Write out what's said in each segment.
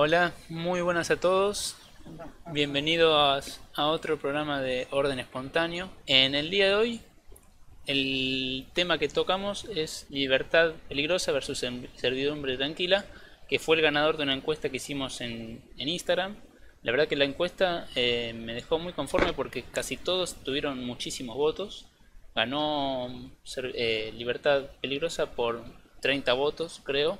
Hola, muy buenas a todos. Bienvenidos a otro programa de Orden Espontáneo. En el día de hoy, el tema que tocamos es libertad peligrosa versus servidumbre tranquila, que fue el ganador de una encuesta que hicimos en, Instagram. La verdad que la encuesta eh, me dejó muy conforme porque casi todos tuvieron muchísimos votos. Ganó eh, libertad peligrosa por 30 votos, creo.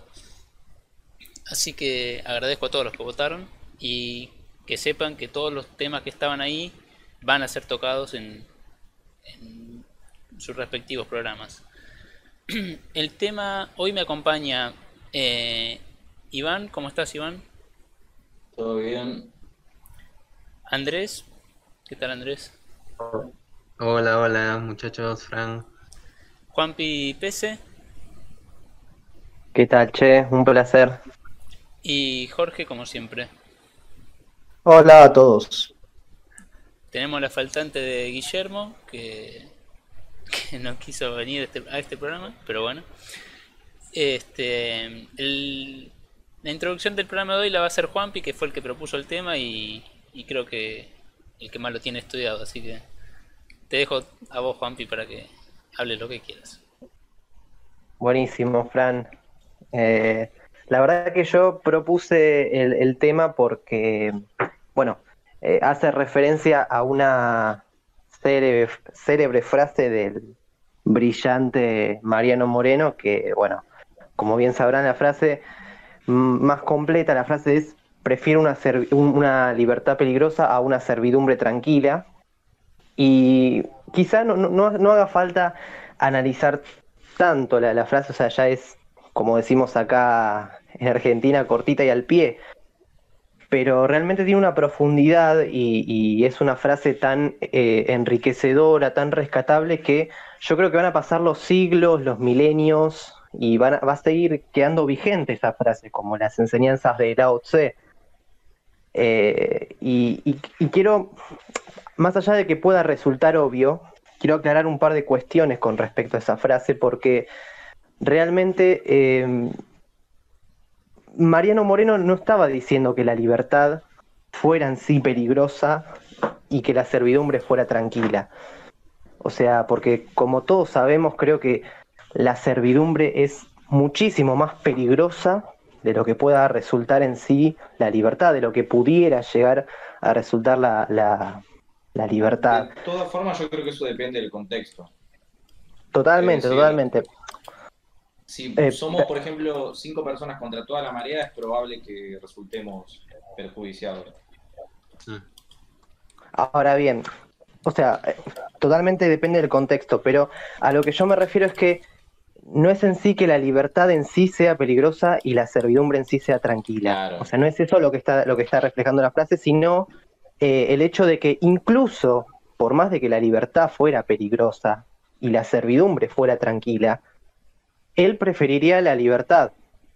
Así que agradezco a todos los que votaron y que sepan que todos los temas que estaban ahí van a ser tocados en, sus respectivos programas. El tema, hoy me acompaña eh, Iván, ¿cómo estás Iván? Todo bien. Andrés, ¿qué tal Andrés? Hola, hola muchachos, Fran. Juanpi Pese. ¿Qué tal, che? Un placer. Y Jorge, como siempre. Hola a todos. Tenemos la faltante de Guillermo, que, no quiso venir este, a este programa, pero bueno. Este, la introducción del programa de hoy la va a hacer Juanpi, que fue el que propuso el tema y, y creo que el que más lo tiene estudiado, así que te dejo a vos, Juanpi, para que hables lo que quieras. Buenísimo, Fran. Eh, la verdad que yo propuse el, tema porque, bueno, eh, hace referencia a una célebre, frase del brillante Mariano Moreno, que, bueno, como bien sabrán, la frase más completa, la frase es, prefiero una, una libertad peligrosa a una servidumbre tranquila. Y quizá no, no, haga falta analizar tanto la, la, frase, o sea, ya es, como decimos acá en Argentina cortita y al pie, pero realmente tiene una profundidad y, es una frase tan eh, enriquecedora, tan rescatable que yo creo que van a pasar los siglos, los milenios y va a seguir quedando vigente esa frase, como las enseñanzas de Lao Tse. Eh, y, quiero, más allá de que pueda resultar obvio, quiero aclarar un par de cuestiones con respecto a esa frase porque realmente eh, Mariano Moreno no estaba diciendo que la libertad fuera en sí peligrosa y que la servidumbre fuera tranquila. O sea, porque como todos sabemos, creo que la servidumbre es muchísimo más peligrosa de lo que pueda resultar en sí la libertad, de lo que pudiera llegar a resultar la, la, libertad. De todas formas, yo creo que eso depende del contexto. Totalmente, totalmente. Si eh, somos, por ejemplo, cinco personas contra toda la marea, es probable que resultemos perjudiciados. Ahora bien, o sea, eh, totalmente depende del contexto, pero a lo que yo me refiero es que no es en sí que la libertad en sí sea peligrosa y la servidumbre en sí sea tranquila. O sea, no es eso lo que está, lo que está reflejando la frase, sino eh, el hecho de que incluso, por más de que la libertad fuera peligrosa y la servidumbre fuera tranquila, él preferiría la libertad.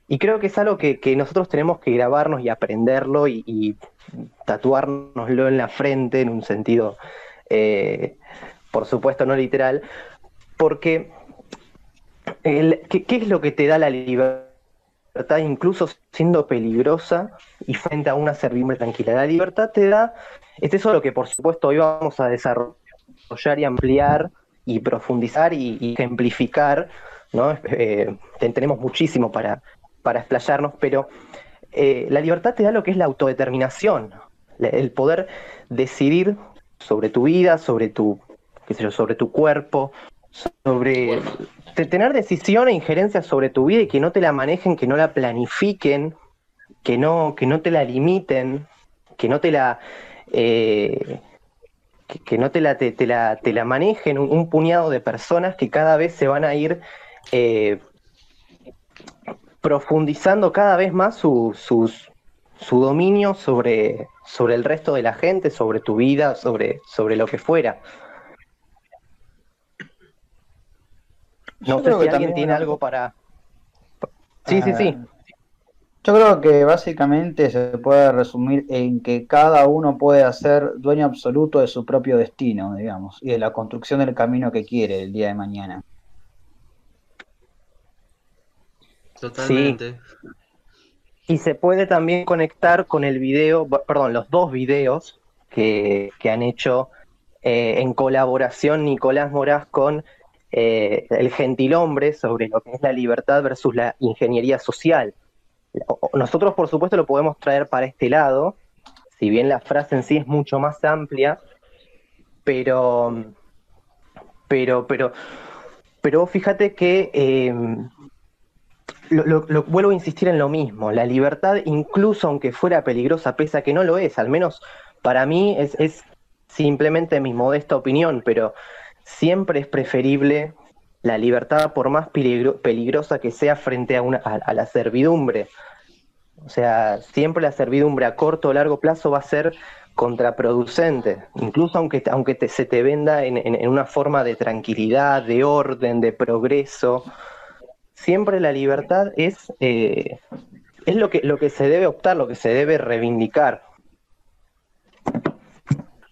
Y creo que es algo que, nosotros tenemos que grabarnos y aprenderlo y, tatuárnoslo en la frente en un sentido, eh, por supuesto, no literal, porque ¿qué, es lo que te da la libertad, incluso siendo peligrosa y frente a una servidumbre tranquila? La libertad te da, es eso lo que por supuesto hoy vamos a desarrollar y ampliar y profundizar y ejemplificar ¿no? Eh, tenemos muchísimo para, para explayarnos, pero eh, la libertad te da lo que es la autodeterminación, el poder decidir sobre tu vida, sobre tu, qué sé yo, sobre tu cuerpo, sobre tener decisión e injerencia sobre tu vida y que no te la manejen, que no la planifiquen, que no, que no te la limiten, que no te la eh, que, no te la, te, la, te la manejen un, puñado de personas que cada vez se van a ir eh, profundizando cada vez más su, su dominio sobre, sobre el resto de la gente, sobre tu vida, sobre, sobre lo que fuera. No sé si alguien tiene algo para... Sí, sí, sí. Ah, yo creo que básicamente se puede resumir en que cada uno puede ser dueño absoluto de su propio destino, digamos, y de la construcción del camino que quiere el día de mañana. Totalmente. Y se puede también conectar con el video, perdón, los dos videos que, han hecho eh, en colaboración Nicolás Moraz con eh, el gentilhombre sobre lo que es la libertad versus la ingeniería social. Nosotros, por supuesto, lo podemos traer para este lado, si bien la frase en sí es mucho más amplia, pero, pero, pero, pero fíjate que em, lo, vuelvo a insistir en lo mismo, la libertad, incluso aunque fuera peligrosa, pese a que no lo es, al menos para mí es, simplemente mi modesta opinión, pero siempre es preferible la libertad, por más peligrosa que sea, frente a, una, a, la servidumbre. O sea, siempre la servidumbre a corto o largo plazo va a ser contraproducente, incluso aunque, aunque se te venda en, una forma de tranquilidad, de orden, de progreso. Siempre la libertad es, eh, es lo, que, lo que se debe optar, lo que se debe reivindicar.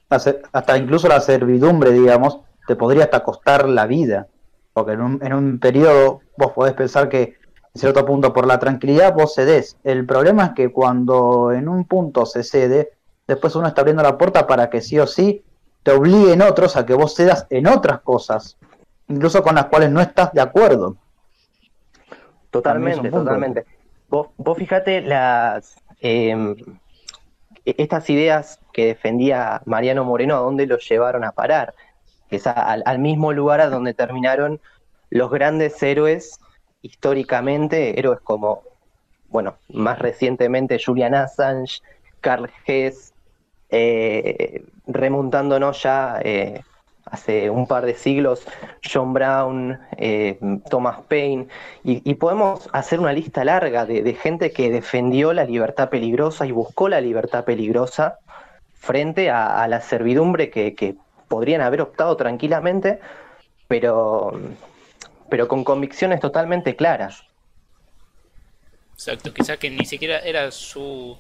Hasta incluso la servidumbre, digamos, te podría hasta costar la vida. Porque en un, en un periodo vos podés pensar que en cierto punto por la tranquilidad vos cedés. El problema es que cuando en un punto se cede, después uno está abriendo la puerta para que sí o sí te obliguen otros a que vos cedas en otras cosas, incluso con las cuales no estás de acuerdo. Totalmente, totalmente. Vos, vos fíjate las em, estas ideas que defendía Mariano Moreno, ¿a dónde los llevaron a parar? es al, mismo lugar a donde terminaron los grandes héroes históricamente, héroes como, bueno, más recientemente Julian Assange, Carl Hess, eh, remontándonos ya eh, hace un par de siglos, John Brown, eh, Thomas Paine, y, podemos hacer una lista larga de, gente que defendió la libertad peligrosa y buscó la libertad peligrosa frente a, la servidumbre que, podrían haber optado tranquilamente, pero, pero con convicciones totalmente claras. Exacto, quizás que ni siquiera era su...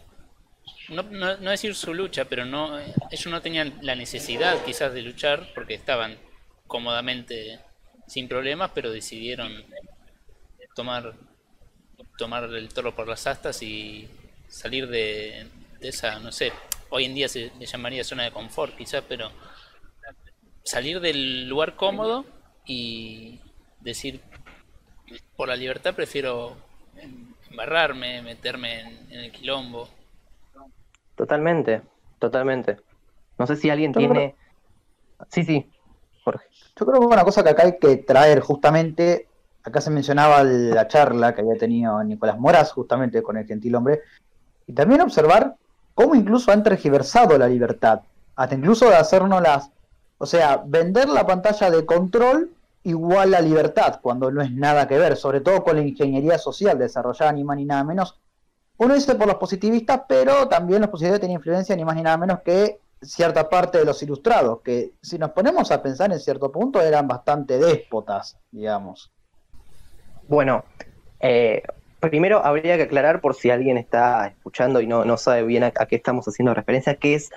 No, no, decir su lucha, pero no ellos no tenían la necesidad quizás de luchar porque estaban cómodamente sin problemas, pero decidieron tomar tomar el toro por las astas y salir de, de esa, no sé, hoy en día se le llamaría zona de confort quizás, pero salir del lugar cómodo y decir, por la libertad prefiero embarrarme, meterme en, el quilombo. Totalmente, totalmente. No sé si alguien tiene... Sí, sí, Jorge. Yo creo que una cosa que acá hay que traer justamente, acá se mencionaba la charla que había tenido Nicolás Moraz justamente con el gentil hombre, y también observar cómo incluso han tergiversado la libertad, hasta incluso de hacernos las o sea, vender la pantalla de control igual a libertad, cuando no es nada que ver, sobre todo con la ingeniería social desarrollada ni más ni nada menos. Uno dice por los positivistas, pero también los positivistas tienen influencia ni más ni nada menos que cierta parte de los ilustrados, que si nos ponemos a pensar en cierto punto eran bastante déspotas, digamos. Bueno, eh, primero habría que aclarar por si alguien está escuchando y no, no sabe bien a, qué estamos haciendo referencia, qué es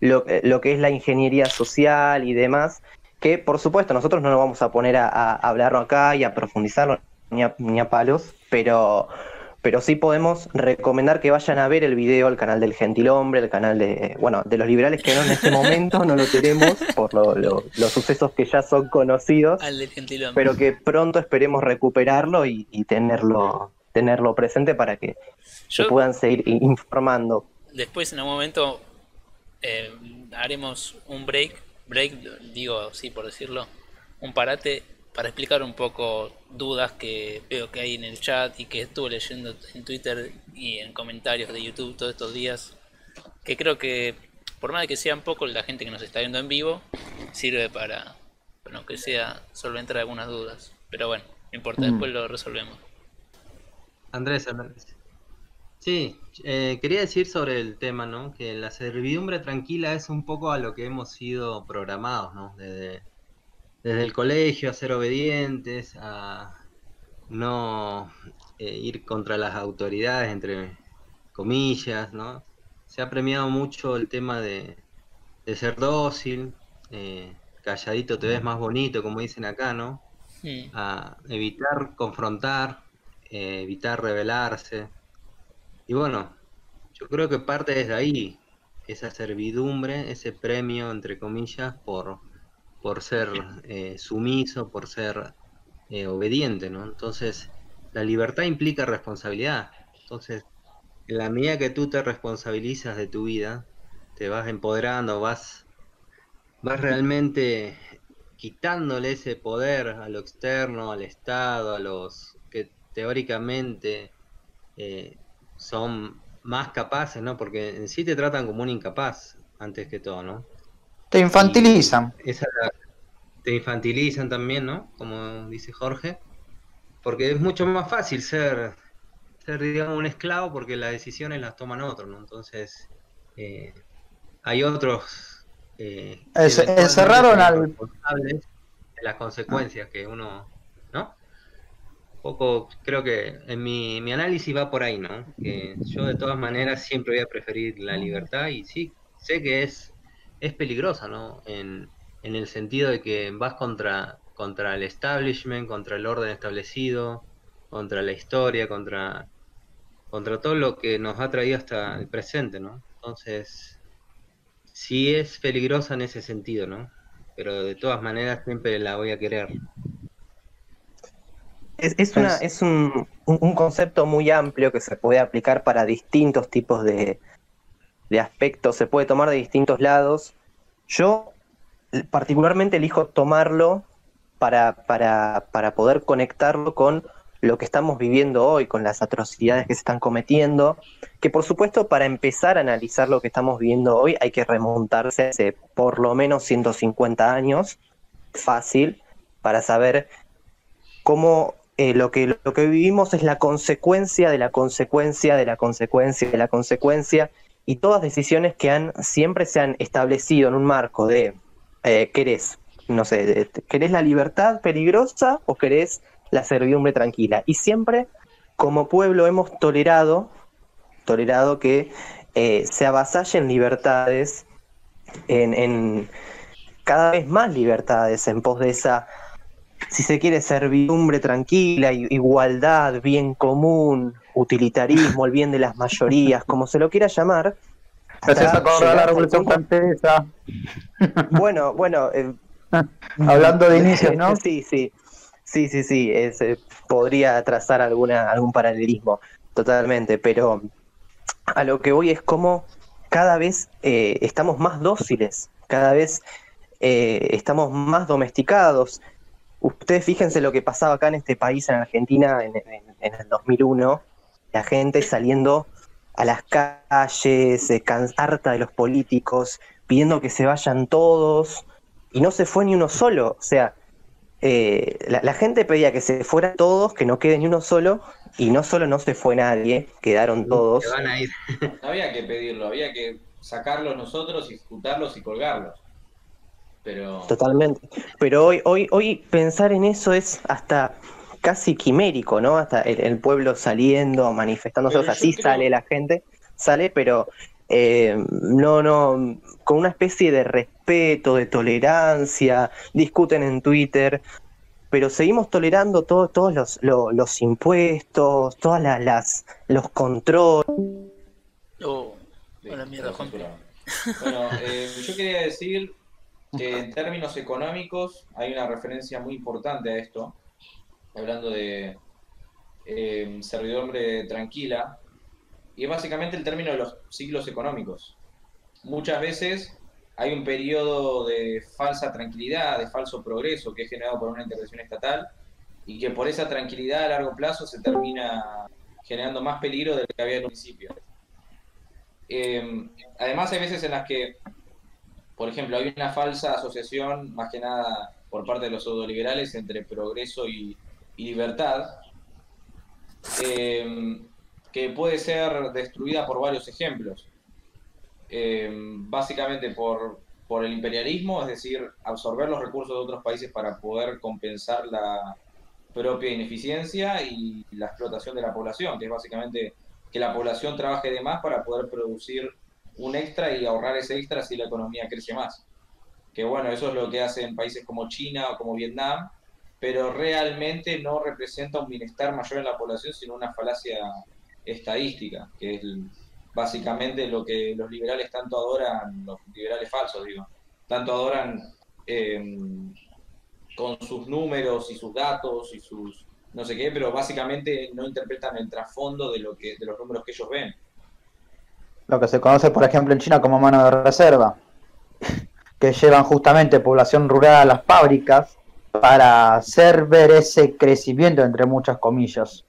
lo, lo, que es la ingeniería social y demás, que por supuesto nosotros no nos vamos a poner a, hablarlo acá y a profundizarlo ni a palos, pero, pero sí podemos recomendar que vayan a ver el video al canal del Gentilhombre, el canal de, bueno, de los liberales que no en este momento no lo tenemos por los sucesos que ya son conocidos, pero que pronto esperemos recuperarlo y, tenerlo tenerlo presente para que se puedan seguir informando. Después en un momento eh, haremos un break, break, digo sí por decirlo, un parate para explicar un poco dudas que veo que hay en el chat y que estuve leyendo en Twitter y en comentarios de YouTube todos estos días, que creo que por más de que sean poco la gente que nos está viendo en vivo, sirve para, bueno, que sea solventar algunas dudas. Pero bueno, no importa, mm. después lo resolvemos. Andrés, Andrés. Sí, eh, quería decir sobre el tema, ¿no? Que la servidumbre tranquila es un poco a lo que hemos sido programados, ¿no? Desde, desde el colegio a ser obedientes, a no eh, ir contra las autoridades, entre comillas, ¿no? Se ha premiado mucho el tema de, de ser dócil, eh, calladito te ves más bonito, como dicen acá, ¿no? A evitar confrontar, evitar rebelarse y bueno, yo creo que parte desde ahí, esa servidumbre, ese premio, entre comillas, por, por ser eh, sumiso, por ser eh, obediente, ¿no? Entonces, la libertad implica responsabilidad. Entonces, en la medida que tú te responsabilizas de tu vida, te vas empoderando, vas, vas realmente quitándole ese poder a lo externo, al Estado, a los que teóricamente eh, son más capaces, ¿no? Porque en sí te tratan como un incapaz, antes que todo, ¿no? Te infantilizan. te infantilizan también, ¿no? Como dice Jorge. Porque es mucho más fácil ser, ser digamos, un esclavo porque las decisiones las toman otros, ¿no? Entonces, eh, hay otros... Eh, cerraron al... de las consecuencias que uno, ¿no? poco, creo que en mi, mi, análisis va por ahí, ¿no? Que yo de todas maneras siempre voy a preferir la libertad y sí, sé que es, es peligrosa, ¿no? En, en el sentido de que vas contra, contra el establishment, contra el orden establecido, contra la historia, contra, contra todo lo que nos ha traído hasta el presente, ¿no? Entonces, sí es peligrosa en ese sentido, ¿no? Pero de todas maneras siempre la voy a querer. Es, una, es un, concepto muy amplio que se puede aplicar para distintos tipos de, aspectos, se puede tomar de distintos lados. Yo particularmente elijo tomarlo para, para, para poder conectarlo con lo que estamos viviendo hoy, con las atrocidades que se están cometiendo, que por supuesto para empezar a analizar lo que estamos viviendo hoy hay que remontarse hace por lo menos 150 años, fácil, para saber cómo eh, lo, que, lo que vivimos es la consecuencia de la consecuencia de la consecuencia de la consecuencia y todas decisiones que han siempre se han establecido en un marco de eh, querés, no sé, querés la libertad peligrosa o querés la servidumbre tranquila. Y siempre como pueblo hemos tolerado, tolerado que eh, se avasallen libertades, en, en cada vez más libertades en pos de esa si se quiere, servidumbre tranquila, igualdad, bien común, utilitarismo, el bien de las mayorías, como se lo quiera llamar. la Revolución Francesa. Bueno, bueno. Eh, Hablando de inicios, ¿no? Sí, sí. Sí, sí, sí. Eh, podría trazar alguna, algún paralelismo, totalmente. Pero a lo que voy es como cada vez eh, estamos más dóciles, cada vez estamos más domesticados Ustedes fíjense lo que pasaba acá en este país, en Argentina, en, el 2001, la gente saliendo a las calles, eh, harta de los políticos, pidiendo que se vayan todos, y no se fue ni uno solo. O sea, eh, la, gente pedía que se fueran todos, que no quede ni uno solo, y no solo no se fue nadie, quedaron todos. no había que pedirlo, había que sacarlos nosotros, ejecutarlos y colgarlos. Totalmente. Pero hoy, hoy, hoy pensar en eso es hasta casi quimérico, ¿no? Hasta el, pueblo saliendo, manifestándose, o sea, sí sale la gente, sale, pero eh, no, no, con una especie de respeto, de tolerancia, discuten en Twitter, pero seguimos tolerando todos los, los, impuestos, todas las, los controles. Oh, mierda, Bueno, eh, yo quería decir que en términos económicos hay una referencia muy importante a esto, hablando de eh, servidumbre tranquila, y es básicamente el término de los ciclos económicos. Muchas veces hay un periodo de falsa tranquilidad, de falso progreso que es generado por una intervención estatal y que por esa tranquilidad a largo plazo se termina generando más peligro del que había al principio. Eh, además hay veces en las que por ejemplo, hay una falsa asociación, más que nada por parte de los pseudoliberales, entre progreso y, libertad, eh, que puede ser destruida por varios ejemplos. Eh, básicamente por, por el imperialismo, es decir, absorber los recursos de otros países para poder compensar la propia ineficiencia y la explotación de la población, que es básicamente que la población trabaje de más para poder producir un extra y ahorrar ese extra si la economía crece más. Que bueno, eso es lo que hacen países como China o como Vietnam, pero realmente no representa un bienestar mayor en la población, sino una falacia estadística, que es básicamente lo que los liberales tanto adoran, los liberales falsos, digo, tanto adoran em, con sus números y sus datos y sus no sé qué, pero básicamente no interpretan el trasfondo de lo que de los números que ellos ven. Lo que se conoce, por ejemplo, en China como mano de reserva, que llevan justamente población rural a las fábricas para hacer ver ese crecimiento entre muchas comillas.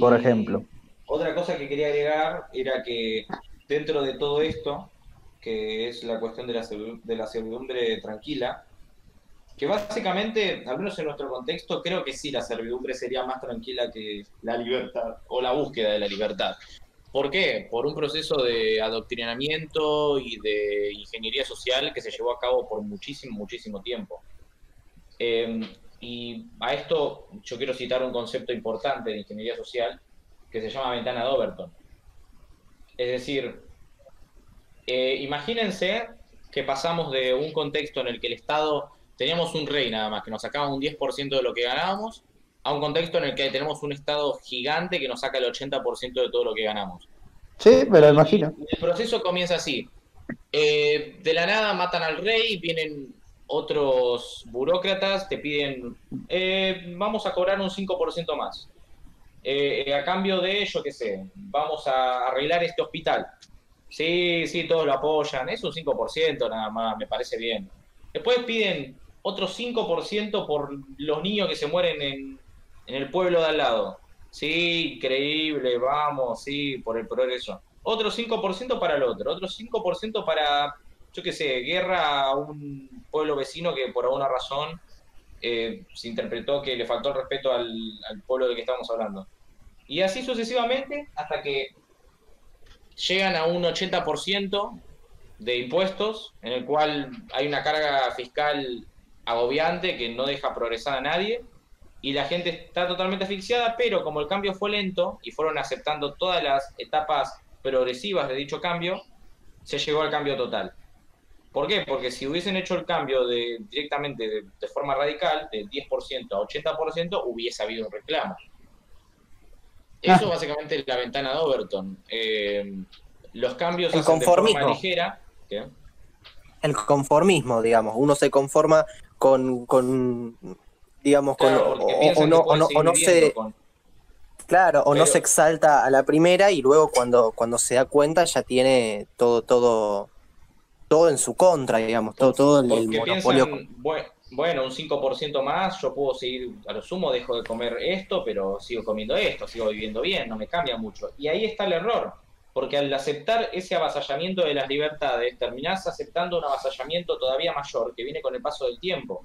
por ejemplo. Otra cosa que quería agregar era que dentro de todo esto, que es la cuestión de la, de la servidumbre tranquila, que básicamente, al menos en nuestro contexto, creo que sí la servidumbre sería más tranquila que la libertad o la búsqueda de la libertad. ¿Por qué? Por un proceso de adoctrinamiento y de ingeniería social que se llevó a cabo por muchísimo, muchísimo tiempo. Em, y a esto yo quiero citar un concepto importante de ingeniería social que se llama ventana de Overton. Es decir, eh, imagínense que pasamos de un contexto en el que el Estado teníamos un rey nada más, que nos sacaba un 10% de lo que ganábamos, a un contexto en el que tenemos un Estado gigante que nos saca el 80% de todo lo que ganamos. Sí, me lo imagino. el proceso comienza así. Eh, de la nada matan al rey, vienen otros burócratas, te piden, eh, vamos a cobrar un 5% más. Eh, a cambio de, yo qué sé, vamos a arreglar este hospital. Sí, sí, todos lo apoyan, es un 5% nada más, me parece bien. Después piden otro 5% por los niños que se mueren en, el pueblo de al lado. Sí, increíble, vamos, sí, por el progreso. Otro 5% para el otro, otro 5% para, yo qué sé, guerra a un pueblo vecino que por alguna razón eh, se interpretó que le faltó el respeto al, al pueblo del que estamos hablando. Y así sucesivamente hasta que llegan a un 80% de impuestos, en el cual hay una carga fiscal agobiante que no deja progresar a nadie y la gente está totalmente asfixiada, pero como el cambio fue lento y fueron aceptando todas las etapas progresivas de dicho cambio, se llegó al cambio total. ¿Por qué? Porque si hubiesen hecho el cambio de, directamente de, forma radical, de 10% a 80%, hubiese habido un reclamo. Eso ah. básicamente es la ventana de Overton. Eh, los cambios el de forma ligera. El conformismo, digamos. Uno se conforma con, con digamos, con, o, no, o, no, se... Claro, o no se exalta a la primera y luego cuando, cuando se da cuenta ya tiene todo, todo, todo en su contra, digamos, todo, todo el, monopolio. bueno, un 5% más, yo puedo seguir, a lo sumo dejo de comer esto, pero sigo comiendo esto, sigo viviendo bien, no me cambia mucho. Y ahí está el error porque al aceptar ese avasallamiento de las libertades, terminás aceptando un avasallamiento todavía mayor que viene con el paso del tiempo.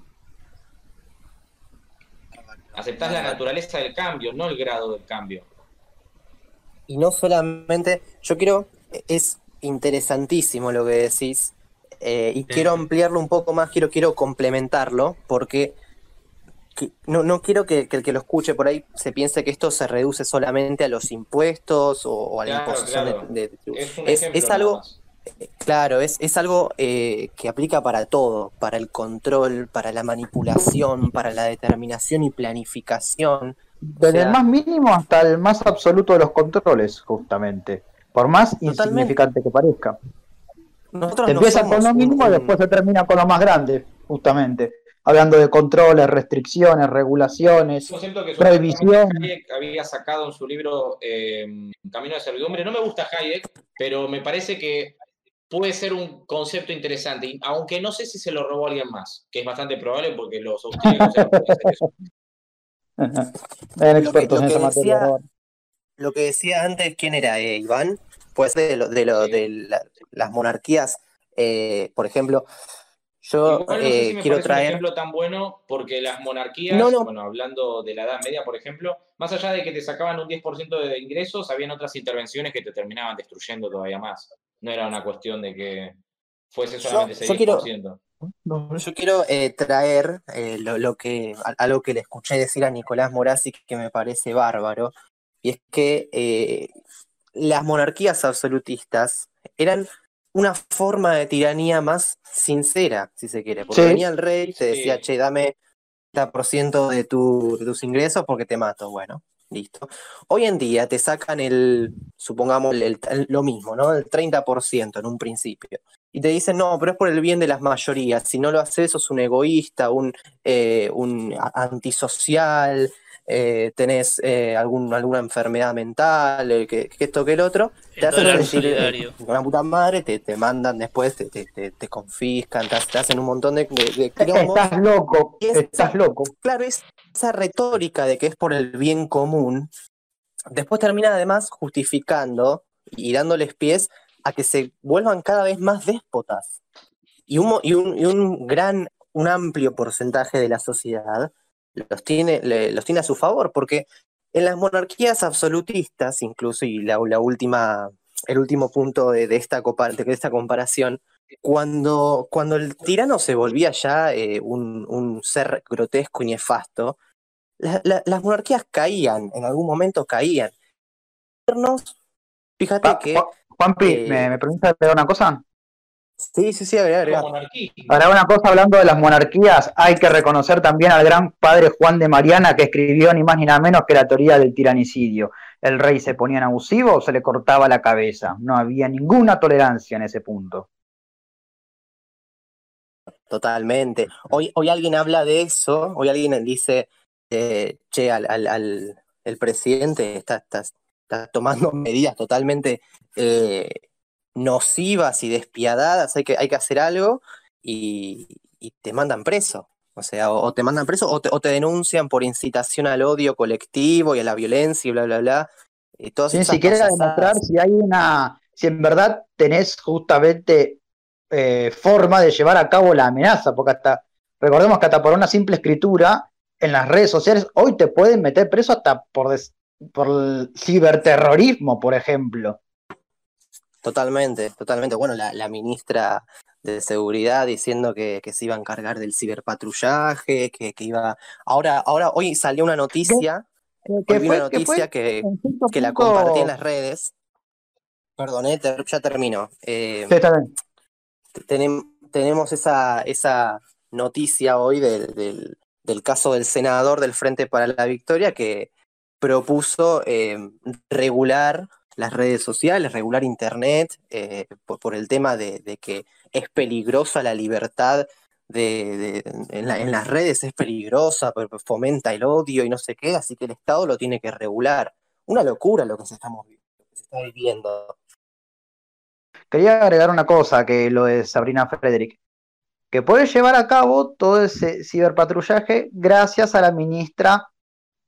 Aceptás la naturaleza del cambio, no el grado del cambio. Y no solamente, yo quiero, es interesantísimo lo que decís, eh, y quiero ampliarlo un poco más, quiero, quiero complementarlo, porque no, no quiero que, el que lo escuche por ahí se piense que esto se reduce solamente a los impuestos o, a la imposición de, es, algo claro es, es algo eh, que aplica para todo para el control para la manipulación para la determinación y planificación. Desde el más mínimo hasta el más absoluto de los controles justamente. Por más insignificante que parezca. Empieza con lo mínimo y después se termina con lo más grande justamente hablando de controles, restricciones, regulaciones, prohibición. Hayek había sacado en su libro eh, Camino de Servidumbre. No me gusta Hayek, pero me parece que puede ser un concepto interesante, aunque no sé si se lo robó alguien más, que es bastante probable porque los austríacos expertos en esa materia. Lo que decía antes, ¿quién era? Eh, Iván, pues de, lo, de, lo, de las monarquías, eh, por ejemplo, yo eh, quiero traer. un ejemplo tan bueno porque las monarquías, bueno, hablando de la Edad Media, por ejemplo, más allá de que te sacaban un 10% de ingresos, habían otras intervenciones que te terminaban destruyendo todavía más. No era una cuestión de que fuese solamente ese 10%. Yo quiero, eh, traer eh, lo, que, algo que le escuché decir a Nicolás Morazzi que me parece bárbaro, y es que las monarquías absolutistas eran una forma de tiranía más sincera, si se quiere. Porque venía el rey, te decía, che, dame 30% de, tu, de tus ingresos porque te mato. Bueno, Listo. Hoy en día te sacan el, supongamos, lo mismo, ¿no? El 30% en un principio. Y te dicen, no, pero es por el bien de las mayorías. Si no lo haces, sos un egoísta, un, eh, un antisocial, eh, tenés eh, algún, alguna enfermedad mental, eh, que, esto que el otro, te hacen sentir con la puta madre, te, te mandan después, te, te, te confiscan, te, hacen un montón de, de, Estás loco, estás loco. Claro, es esa retórica de que es por el bien común, después termina además justificando y dándoles pies a que se vuelvan cada vez más déspotas. Y un, y un, y un gran, un amplio porcentaje de la sociedad los tiene, los tiene a su favor, porque en las monarquías absolutistas, incluso, y la, última, el último punto de, esta, de esta comparación, cuando, cuando el tirano se volvía ya eh, un, ser grotesco y nefasto, las monarquías caían, en algún momento caían. Fíjate que. Juanpi, eh, ¿me, ¿me permites una cosa? Sí, sí, sí, agrega, Para una cosa, hablando de las monarquías, hay que reconocer también al gran padre Juan de Mariana que escribió ni más ni nada menos que la teoría del tiranicidio. El rey se ponía en abusivo o se le cortaba la cabeza. No había ninguna tolerancia en ese punto. Totalmente. Hoy, hoy alguien habla de eso, hoy alguien dice, eh, che, al, al, el presidente está, está, tomando medidas totalmente eh, nocivas y despiadadas, hay que, hay que hacer algo y, te mandan preso. O sea, o, te mandan preso o te, denuncian por incitación al odio colectivo y a la violencia y bla, bla, bla. Y si quieres demostrar si hay una, si en verdad tenés justamente eh, forma de llevar a cabo la amenaza, porque hasta, recordemos que hasta por una simple escritura en las redes sociales, hoy te pueden meter preso hasta por, por ciberterrorismo, por ejemplo. Totalmente, totalmente. Bueno, la, ministra de Seguridad diciendo que, se iba a encargar del ciberpatrullaje, que, que iba... Ahora, ahora, hoy salió una noticia, hoy una noticia que, que, la compartí en las redes. Perdón, eh, ya termino. Eh, tenemos esa, esa noticia hoy del, del, caso del senador del Frente para la Victoria que propuso eh, regular las redes sociales, regular Internet, eh, por, el tema de, que es peligrosa la libertad de, en, las redes, es peligrosa, fomenta el odio y no sé qué, así que el Estado lo tiene que regular. Una locura lo que estamos, se está viviendo. Quería agregar una cosa que lo de Sabrina Frederick, que puede llevar a cabo todo ese ciberpatrullaje gracias a la ministra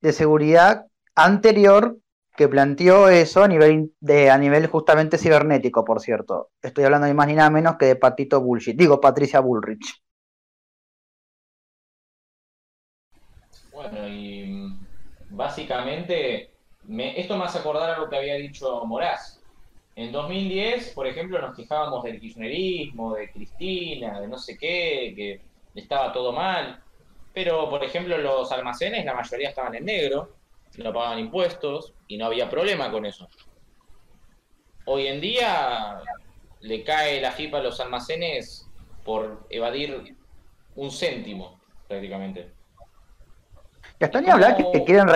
de Seguridad anterior que planteó eso a nivel, de, a nivel justamente cibernético, por cierto. Estoy hablando ni más ni nada menos que de Patito Bullshit. Digo, Patricia Bullrich. Bueno, y mm, básicamente esto me hace acordar a lo que había dicho Moraz. En 2010, por ejemplo, nos quejábamos del kirchnerismo, de Cristina, de no sé qué, que estaba todo mal. Pero, por ejemplo, los almacenes, la mayoría estaban en negro no pagaban impuestos y no había problema con eso. Hoy en día le cae la FIPA a los almacenes por evadir un céntimo, prácticamente. Ya está ni hablar que quieren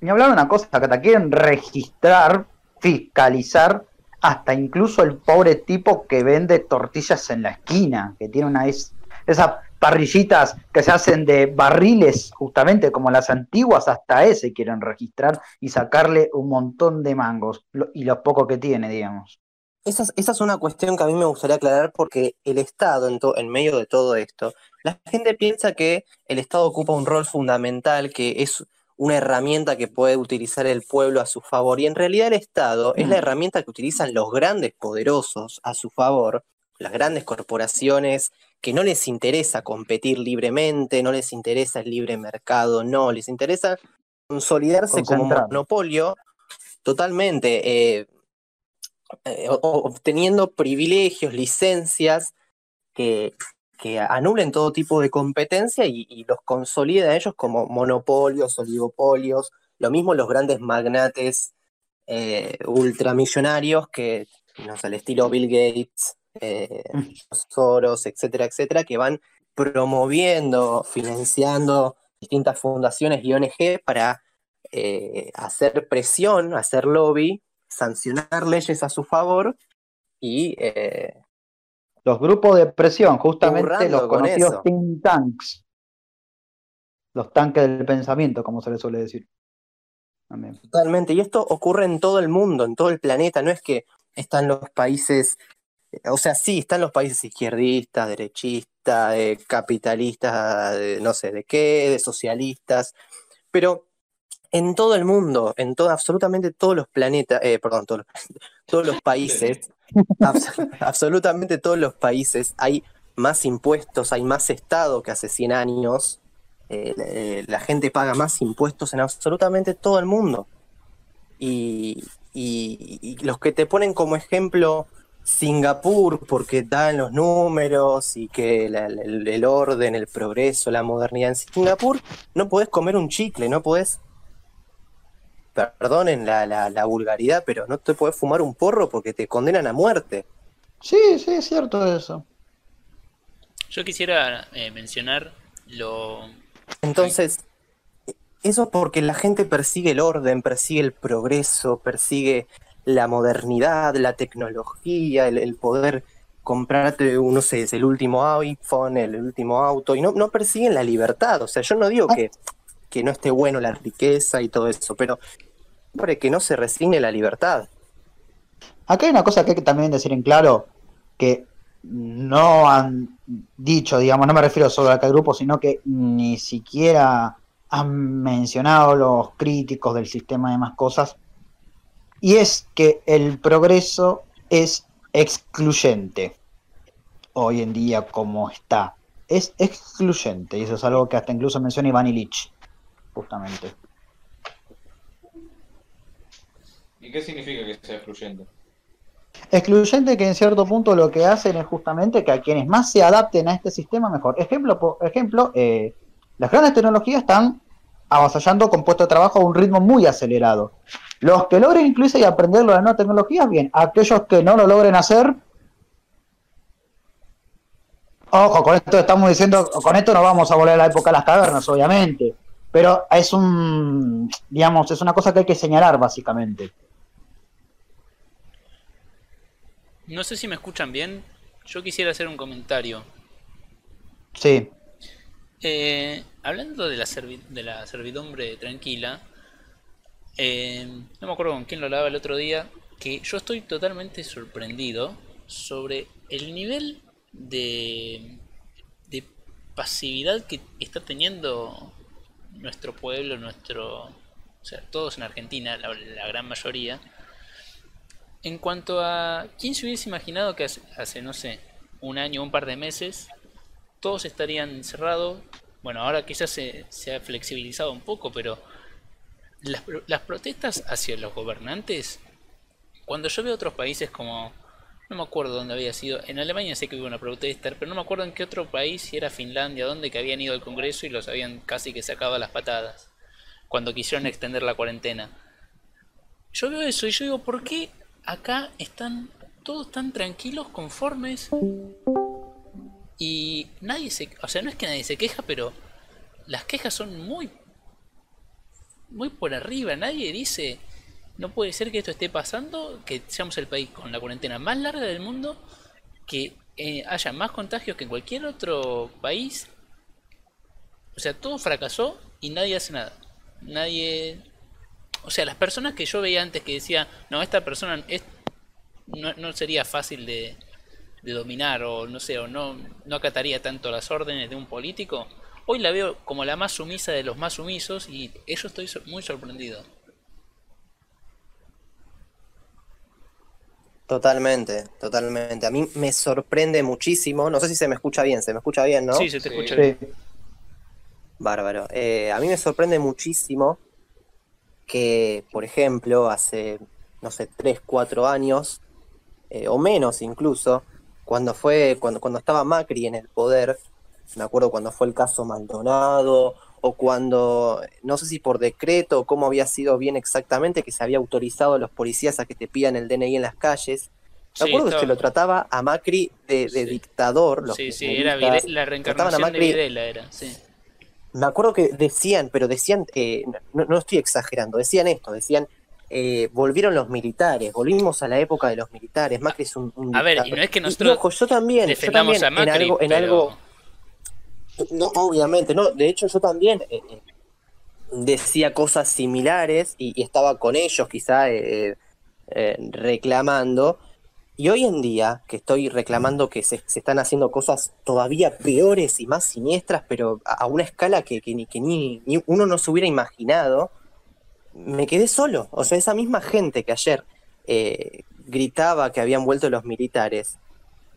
ni hablar de una cosa, que te quieren registrar, fiscalizar hasta incluso el pobre tipo que vende tortillas en la esquina, que tiene una esa parrillitas que se hacen de barriles, justamente como las antiguas, hasta ese quieren registrar y sacarle un montón de mangos y lo poco que tiene, digamos. Esa es, una cuestión que a mí me gustaría aclarar porque el Estado, en, en medio de todo esto, la gente piensa que el Estado ocupa un rol fundamental, que es una herramienta que puede utilizar el pueblo a su favor, y en realidad el Estado es la mm. herramienta que utilizan los grandes poderosos a su favor, las grandes corporaciones que no les interesa competir libremente, no les interesa el libre mercado, no, les interesa consolidarse como monopolio totalmente, eh, eh, obteniendo privilegios, licencias que, que, anulen todo tipo de competencia y, los consolida a ellos como monopolios, oligopolios, lo mismo los grandes magnates eh, ultramillonarios que, no sé, el estilo Bill Gates, eh, Soros, etcétera, etcétera, que van promoviendo, financiando distintas fundaciones y ONG para eh, hacer presión, hacer lobby, sancionar leyes a su favor y... Eh, los grupos de presión, justamente los conocidos think tanks. Los tanques del pensamiento, como se le suele decir. Totalmente, y esto ocurre en todo el mundo, en todo el planeta, no es que están los países, o sea, sí, están los países izquierdistas, derechistas, eh, capitalistas, no sé de qué, de socialistas, pero en todo el mundo, en todo, absolutamente todos los planetas, eh, perdón, todos los, todos los países, absolutamente todos los países, hay más impuestos, hay más Estado que hace 100 años, eh, la gente paga más impuestos en absolutamente todo el mundo. Y, los que te ponen como ejemplo Singapur, porque dan los números y que el, orden, el progreso, la modernidad en Singapur, no podés comer un chicle, no podés, perdonen la, la, vulgaridad, pero no te podés fumar un porro porque te condenan a muerte. Sí, sí, es cierto eso. Yo quisiera eh, mencionar lo, entonces, eso es porque la gente persigue el orden, persigue el progreso, persigue la modernidad, la tecnología, el, poder comprarte, no sé, el último iPhone, el último auto, y no, no persiguen la libertad. O sea, yo no digo que, que no esté bueno la riqueza y todo eso, pero para que no se resigne la libertad. Acá hay una cosa que hay que también decir en claro, que no han dicho, digamos, no me refiero solo a aquel grupo, sino que ni siquiera han mencionado los críticos del sistema de más cosas, y es que el progreso es excluyente hoy en día como está. Es excluyente, y eso es algo que hasta incluso menciona Iván Illich, justamente. ¿Y qué significa que sea excluyente? Excluyente que en cierto punto lo que hacen es justamente que a quienes más se adapten a este sistema mejor. Ejemplo, por ejemplo, eh, las grandes tecnologías están avasallando con puestos de trabajo a un ritmo muy acelerado. Los que logren incluirse y aprender las nuevas tecnologías, bien. Aquellos que no lo logren hacer, ojo, con esto estamos diciendo, con esto no vamos a volver a la época de las cavernas, obviamente. Pero es un, digamos, es una cosa que hay que señalar básicamente. No sé si me escuchan bien. Yo quisiera hacer un comentario. Sí. Eh, hablando de la, de la servidumbre tranquila, eh, no me acuerdo con quién lo hablaba el otro día, que yo estoy totalmente sorprendido sobre el nivel de, de pasividad que está teniendo nuestro pueblo, nuestro, o sea, todos en Argentina, la gran mayoría, en cuanto a quién se hubiese imaginado que hace, no sé, un año, un par de meses, todos estarían encerrados. Bueno, ahora quizás se, se ha flexibilizado un poco, pero las, las, protestas hacia los gobernantes, cuando yo veo otros países como, no me acuerdo dónde había sido, en Alemania sé que hubo una protesta, pero no me acuerdo en qué otro país, si era Finlandia, donde que habían ido al Congreso y los habían casi que sacado a las patadas, cuando quisieron extender la cuarentena. Yo veo eso y yo digo, ¿por qué acá están todos tan tranquilos, conformes. Y nadie se... O sea, no es que nadie se queja, pero las quejas son muy... Muy por arriba. Nadie dice... No puede ser que esto esté pasando, que seamos el país con la cuarentena más larga del mundo, que eh, haya más contagios que en cualquier otro país. O sea, todo fracasó y nadie hace nada. Nadie o sea, las personas que yo veía antes que decía, no, esta persona es, no, sería fácil de, dominar o no sé, o no, no acataría tanto las órdenes de un político, hoy la veo como la más sumisa de los más sumisos y eso estoy muy sorprendido. Totalmente, totalmente. A mí me sorprende muchísimo. No sé si se me escucha bien. ¿Se me escucha bien, no? Sí, se te escucha bien. Bárbaro. Eh, a mí me sorprende muchísimo que, por ejemplo, hace, no sé, 3, 4 años, eh, o menos incluso, cuando fue, cuando, cuando estaba Macri en el poder, me acuerdo cuando fue el caso Maldonado, o cuando, no sé si por decreto o cómo había sido bien exactamente, que se había autorizado a los policías a que te pidan el DNI en las calles. Me acuerdo que se lo trataba a Macri de, dictador. sí, sí, era la reencarnación de Videla, era, sí me acuerdo que decían, pero decían, eh, no, estoy exagerando, decían esto, decían, eh, volvieron los militares, volvimos a la época de los militares, Macri es un... a ver, y no es que nosotros yo también, yo también a Macri, en algo... En algo no, obviamente, no, de hecho yo también eh, decía cosas similares y, estaba con ellos quizá reclamando, y hoy en día, que estoy reclamando que se, están haciendo cosas todavía peores y más siniestras, pero a, una escala que, ni, que ni, uno no se hubiera imaginado, me quedé solo. O sea, esa misma gente que ayer eh, gritaba que habían vuelto los militares,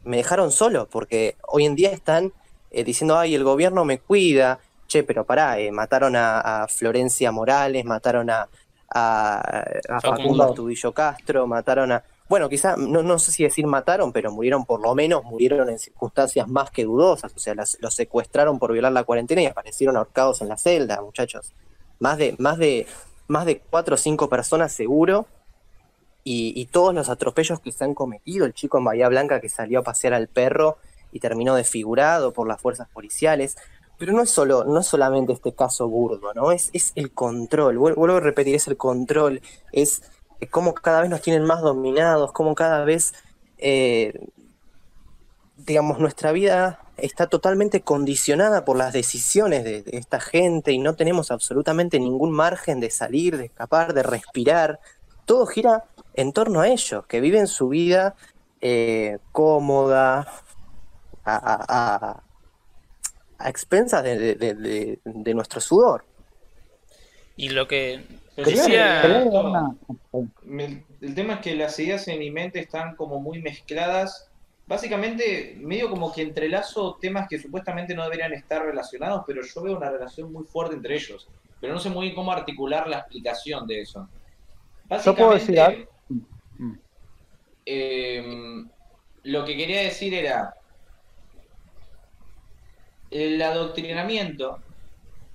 me dejaron solo, porque hoy en día están eh, diciendo, ay, el gobierno me cuida. Che, pero pará, eh, mataron a, Florencia Morales, mataron a, a, a Facundo Tubillo Castro, mataron a bueno, quizá, no, no, sé si decir mataron, pero murieron por lo menos, murieron en circunstancias más que dudosas, o sea, los secuestraron por violar la cuarentena y aparecieron ahorcados en la celda, muchachos. Más de, más de, más de cuatro o cinco personas seguro, y, todos los atropellos que se han cometido, el chico en Bahía Blanca que salió a pasear al perro y terminó desfigurado por las fuerzas policiales. Pero no es solo, no es solamente este caso burdo, ¿no? Es, es el control, vuelvo a repetir, es el control, es cómo cada vez nos tienen más dominados, cómo cada vez, eh, digamos, nuestra vida está totalmente condicionada por las decisiones de, esta gente y no tenemos absolutamente ningún margen de salir, de escapar, de respirar. Todo gira en torno a ellos, que viven su vida eh, cómoda, a, expensas de, nuestro sudor. Y lo que el, tema es que las ideas en mi mente están como muy mezcladas. Básicamente, medio como que entrelazo temas que supuestamente no deberían estar relacionados, pero yo veo una relación muy fuerte entre ellos. Pero no sé muy bien cómo articular la explicación de eso. Yo puedo decir algo. Em, lo que quería decir era el adoctrinamiento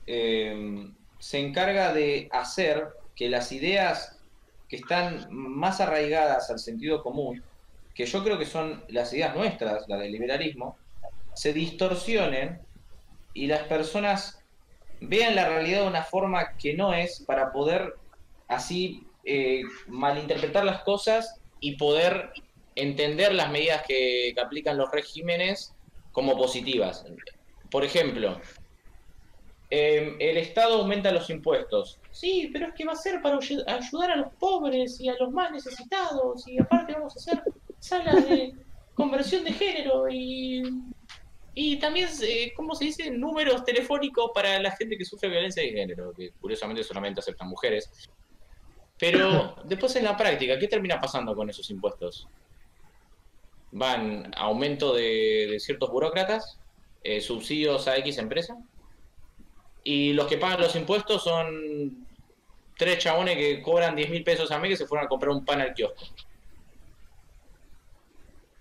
eh, se encarga de hacer que las ideas que están más arraigadas al sentido común, que yo creo que son las ideas nuestras, la del liberalismo, se distorsionen y las personas vean la realidad de una forma que no es para poder así eh, malinterpretar las cosas y poder entender las medidas que aplican los regímenes como positivas. Por ejemplo, Em, el Estado aumenta los impuestos. Sí, pero es que va a ser para ayudar a los pobres y a los más necesitados. Y aparte vamos a hacer salas de conversión de género y, y también, eh, ¿cómo se dice? Números telefónicos para la gente que sufre violencia de género, que curiosamente solamente aceptan mujeres. Pero después en la práctica, ¿qué termina pasando con esos impuestos? Van aumento de, ciertos burócratas, eh, subsidios a X empresa, y los que pagan los impuestos son tres chabones que cobran 10 mil pesos a mes que se fueron a comprar un pan al kiosco.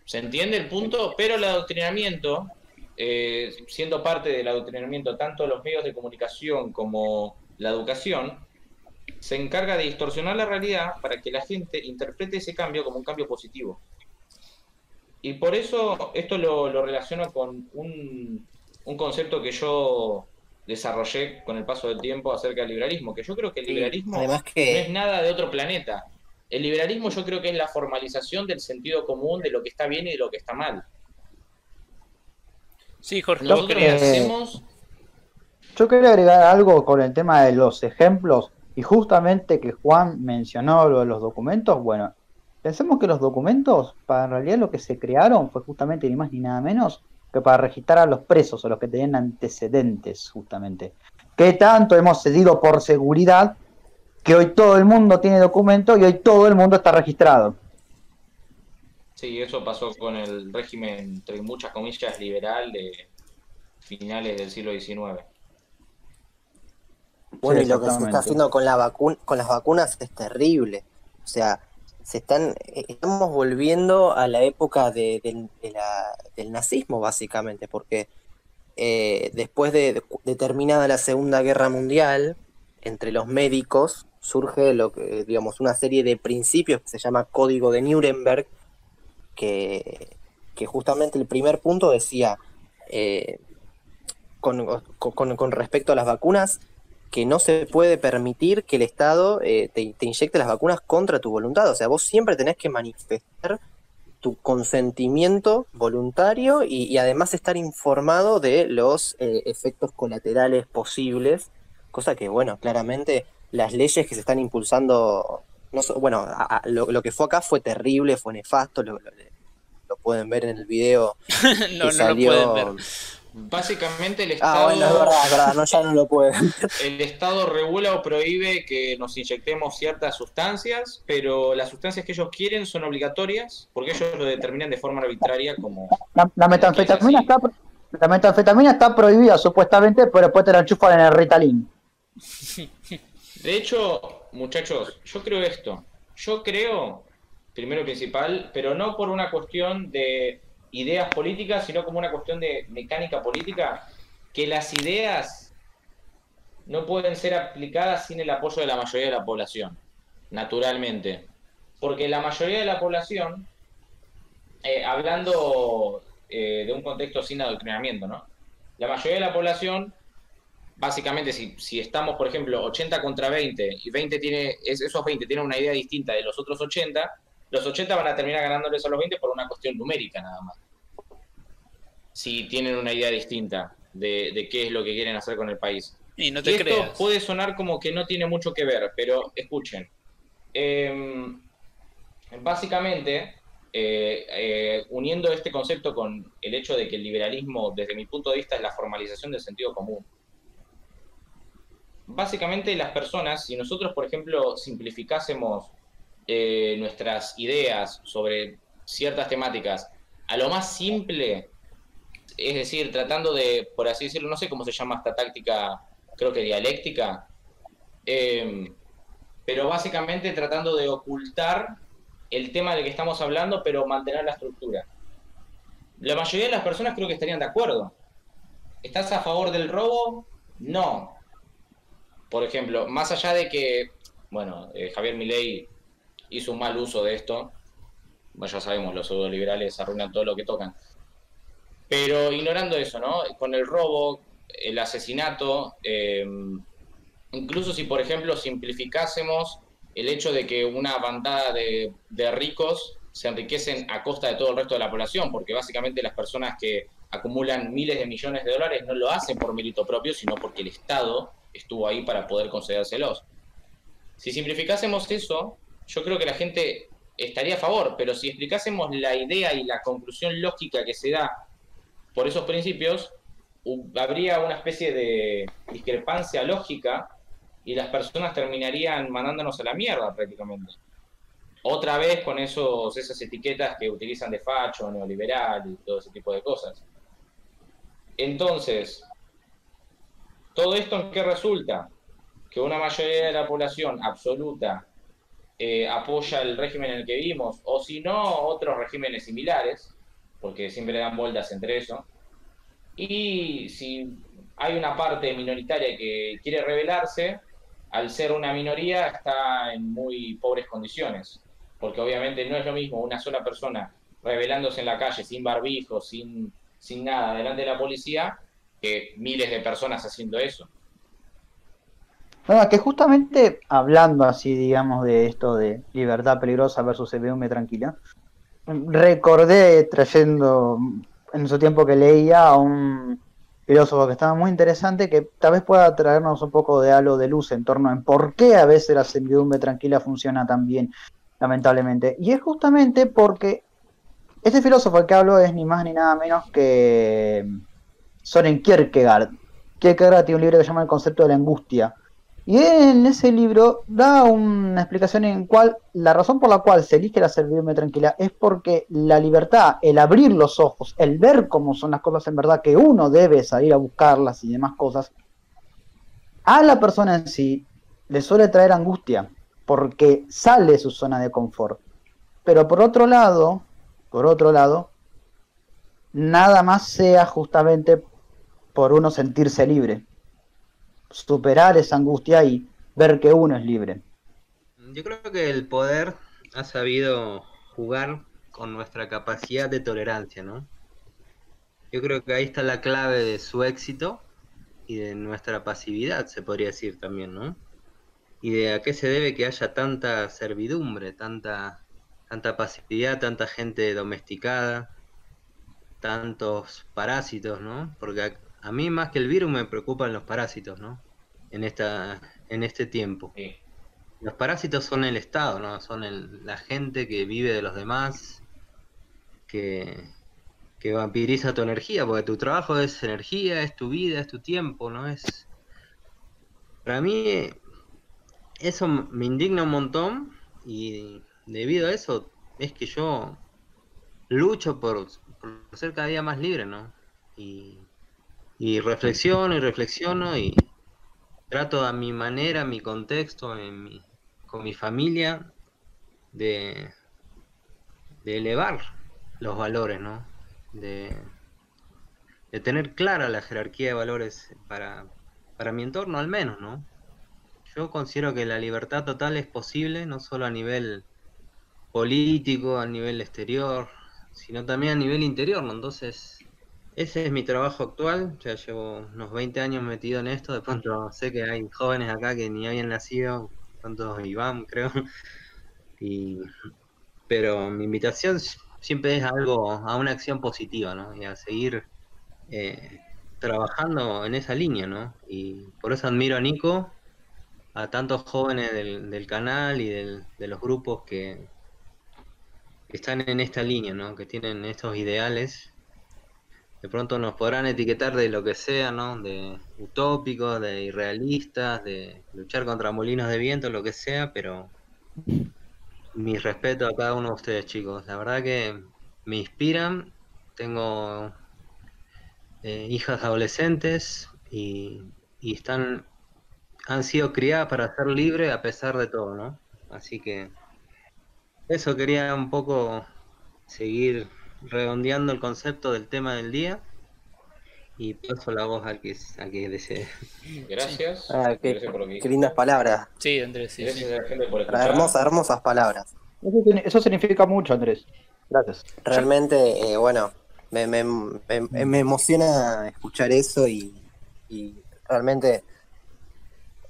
¿Se entiende el punto? Pero el adoctrinamiento, eh, siendo parte del adoctrinamiento tanto los medios de comunicación como la educación, se encarga de distorsionar la realidad para que la gente interprete ese cambio como un cambio positivo. Y por eso esto lo, lo relaciono con un, un concepto que yo desarrollé con el paso del tiempo acerca del liberalismo, que yo creo que el liberalismo no es nada de otro planeta. El liberalismo yo creo que es la formalización del sentido común de lo que está bien y de lo que está mal. Sí, Jorge. Nosotros hacemos... Yo quería agregar algo con el tema de los ejemplos y justamente que Juan mencionó lo de los documentos. Bueno, pensemos que los documentos, para en realidad lo que se crearon fue justamente ni más ni nada menos que para registrar a los presos o los que tenían antecedentes, justamente. Que tanto hemos cedido por seguridad que hoy todo el mundo tiene documento y hoy todo el mundo está registrado. Sí, eso pasó con el régimen, entre muchas comillas, liberal de finales del siglo XIX. Bueno, y lo que se está haciendo con, la vacuna, con las vacunas es terrible. O sea, se están, eh, estamos volviendo a la época de, del nazismo, básicamente, porque eh, después de, terminada la Segunda Guerra Mundial, entre los médicos surge lo que, digamos, una serie de principios que se llama Código de Nuremberg, que, que justamente el primer punto decía, eh, con, respecto a las vacunas, que no se puede permitir que el Estado eh, te, inyecte las vacunas contra tu voluntad. O sea, vos siempre tenés que manifestar tu consentimiento voluntario y, además estar informado de los eh, efectos colaterales posibles, cosa que, bueno, claramente las leyes que se están impulsando, no, bueno, lo, que fue acá fue terrible, fue nefasto, lo, pueden ver en el video. no, no lo pueden ver. Básicamente el Estado. Ah, bueno, es verdad, es verdad, no, ya no lo pueden. El Estado regula o prohíbe que nos inyectemos ciertas sustancias, pero las sustancias que ellos quieren son obligatorias porque ellos lo determinan de forma arbitraria como. La, metanfetamina está, la metanfetamina está prohibida supuestamente, pero después te la enchufan en el Ritalin. De hecho, muchachos, yo creo esto. Yo creo, primero y principal, pero no por una cuestión de ideas políticas, sino como una cuestión de mecánica política, que las ideas no pueden ser aplicadas sin el apoyo de la mayoría de la población, naturalmente. Porque la mayoría de la población, eh, hablando eh, de un contexto sin adoctrinamiento, ¿no? La mayoría de la población, básicamente, si, si estamos, por ejemplo, 80 contra 20, y 20 tiene, esos 20 tienen una idea distinta de los otros 80, los 80 van a terminar ganándoles a los 20 por una cuestión numérica nada más. Si tienen una idea distinta de, qué es lo que quieren hacer con el país. Y no te esto puede sonar como que no tiene mucho que ver, pero escuchen. Em, básicamente, eh, eh, uniendo este concepto con el hecho de que el liberalismo, desde mi punto de vista, es la formalización del sentido común. Básicamente las personas, si nosotros, por ejemplo, simplificásemos eh, nuestras ideas sobre ciertas temáticas a lo más simple, es decir, tratando de, por así decirlo, no sé cómo se llama esta táctica, creo que dialéctica, em, pero básicamente tratando de ocultar el tema del que estamos hablando, pero mantener la estructura. La mayoría de las personas creo que estarían de acuerdo. ¿Estás a favor del robo? No. Por ejemplo, más allá de que, bueno, eh, Javier Milei hizo un mal uso de esto. Ya sabemos, los liberales arruinan todo lo que tocan. Pero ignorando eso, ¿no? Con el robo, el asesinato, eh, incluso si, por ejemplo, simplificásemos el hecho de que una bandada de, de, ricos se enriquecen a costa de todo el resto de la población, porque básicamente las personas que acumulan miles de millones de dólares no lo hacen por mérito propio, sino porque el Estado estuvo ahí para poder concedérselos. Si simplificásemos eso, yo creo que la gente estaría a favor, pero si explicásemos la idea y la conclusión lógica que se da por esos principios, habría una especie de discrepancia lógica y las personas terminarían mandándonos a la mierda prácticamente. Otra vez con esos, esas etiquetas que utilizan de facho, neoliberal y todo ese tipo de cosas. Entonces, ¿todo esto en qué resulta? Que una mayoría de la población absoluta eh, apoya el régimen en el que vivimos, o si no, otros regímenes similares, porque siempre dan vueltas entre eso. Y si hay una parte minoritaria que quiere rebelarse, al ser una minoría está en muy pobres condiciones, porque obviamente no es lo mismo una sola persona rebelándose en la calle sin barbijo, sin, sin nada, delante de la policía, que miles de personas haciendo eso. Bueno, que justamente hablando así, digamos, de esto de libertad peligrosa versus CBM tranquila, recordé trayendo en su tiempo que leía a un filósofo que estaba muy interesante que tal vez pueda traernos un poco de halo de luz en torno en por qué a veces la servidumbre tranquila funciona tan bien, lamentablemente. Y es justamente porque este filósofo al que hablo es ni más ni nada menos que Soren Kierkegaard. Kierkegaard tiene un libro que se llama El concepto de la angustia y en ese libro da una explicación en cual la razón por la cual se elige la servidumbre tranquila es porque la libertad, el abrir los ojos, el ver cómo son las cosas en verdad, que uno debe salir a buscarlas y demás cosas, a la persona en sí le suele traer angustia porque sale de su zona de confort. Pero por otro lado, por otro lado, nada más sea justamente por uno sentirse libre superar esa angustia y ver que uno es libre. Yo creo que el poder ha sabido jugar con nuestra capacidad de tolerancia, ¿no? Yo creo que ahí está la clave de su éxito y de nuestra pasividad, se podría decir también, ¿no? Y de a qué se debe que haya tanta servidumbre, tanta, tanta pasividad, tanta gente domesticada, tantos parásitos, ¿no? Porque a, mí más que el virus me preocupan los parásitos, ¿no? En, esta, en este tiempo. Los parásitos son el Estado, ¿no? Son la gente que vive de los demás, que, que vampiriza tu energía, porque tu trabajo es energía, es tu vida, es tu tiempo, ¿no? Es. Para mí, eso me indigna un montón y debido a eso es que yo lucho por, ser cada día más libre, ¿no? Y, y, reflexiono y reflexiono y trato a mi manera, a mi contexto, con mi familia, de, de elevar los valores, ¿no? de, tener clara la jerarquía de valores para, para mi entorno al menos, ¿no? Yo considero que la libertad total es posible, no solo a nivel político, a nivel exterior, sino también a nivel interior, ¿no? Entonces, ese es mi trabajo actual, ya llevo unos 20 años metido en esto, de pronto sé que hay jóvenes acá que ni habían nacido, tanto Iván creo, y, pero mi invitación siempre es algo, a una acción positiva, ¿no? Y a seguir eh, trabajando en esa línea, ¿no? Y por eso admiro a Nico, a tantos jóvenes del, canal y de los grupos que, están en esta línea, ¿no? Que tienen estos ideales. De pronto nos podrán etiquetar de lo que sea, ¿no? De utópicos, de irrealistas, de luchar contra molinos de viento, lo que sea, pero mi respeto a cada uno de ustedes, chicos. La verdad que me inspiran. Tengo eh, hijas adolescentes y, están han sido criadas para ser libres a pesar de todo, ¿no? Así que eso quería un poco seguir redondeando el concepto del tema del día y paso la voz al que, al que desee. Gracias. Ah, qué, lindas palabras. Sí, Andrés. Sí, hermosas, hermosas palabras. Eso, significa mucho, Andrés. Gracias. Realmente, eh, bueno, me, me, me, emociona escuchar eso y, realmente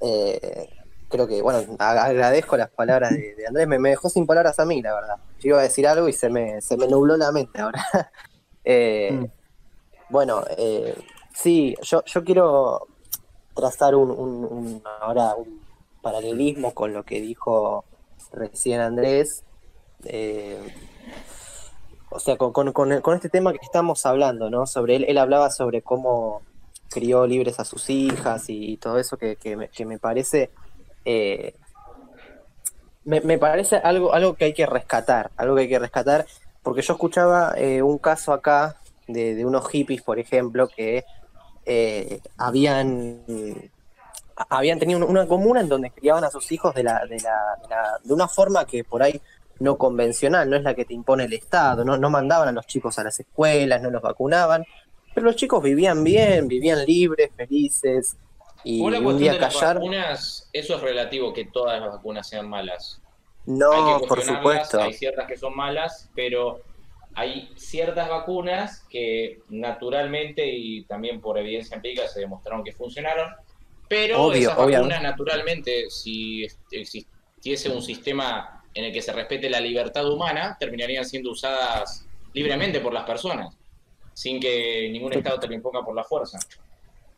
eh, creo que, bueno, agradezco las palabras de, Andrés. Me, dejó sin palabras a mí, la verdad. Yo iba a decir algo y se me, se me nubló la mente ahora. eh, mm. Bueno, eh, sí, yo, yo quiero trazar un, ahora un paralelismo con lo que dijo recién Andrés. Eh, o sea, con, con, este tema que estamos hablando, ¿no? Sobre él, él hablaba sobre cómo crió libres a sus hijas y, todo eso que, me, parece eh, me, parece algo, algo que hay que rescatar, algo que hay que rescatar, porque yo escuchaba eh, un caso acá de, unos hippies, por ejemplo, que eh, habían, habían tenido una comuna en donde criaban a sus hijos de, la, de, la, de, una forma que por ahí no convencional, no es la que te impone el Estado, no, no mandaban a los chicos a las escuelas, no los vacunaban, pero los chicos vivían bien, vivían libres, felices, y un día callar... Vacunas, eso es relativo, que todas las vacunas sean malas. No, por supuesto. Hay ciertas que son malas, pero hay ciertas vacunas que naturalmente y también por evidencia empírica se demostraron que funcionaron, pero esas vacunas naturalmente, si existiese un sistema en el que se respete la libertad humana, terminarían siendo usadas libremente por las personas, sin que ningún Estado te lo imponga por la fuerza.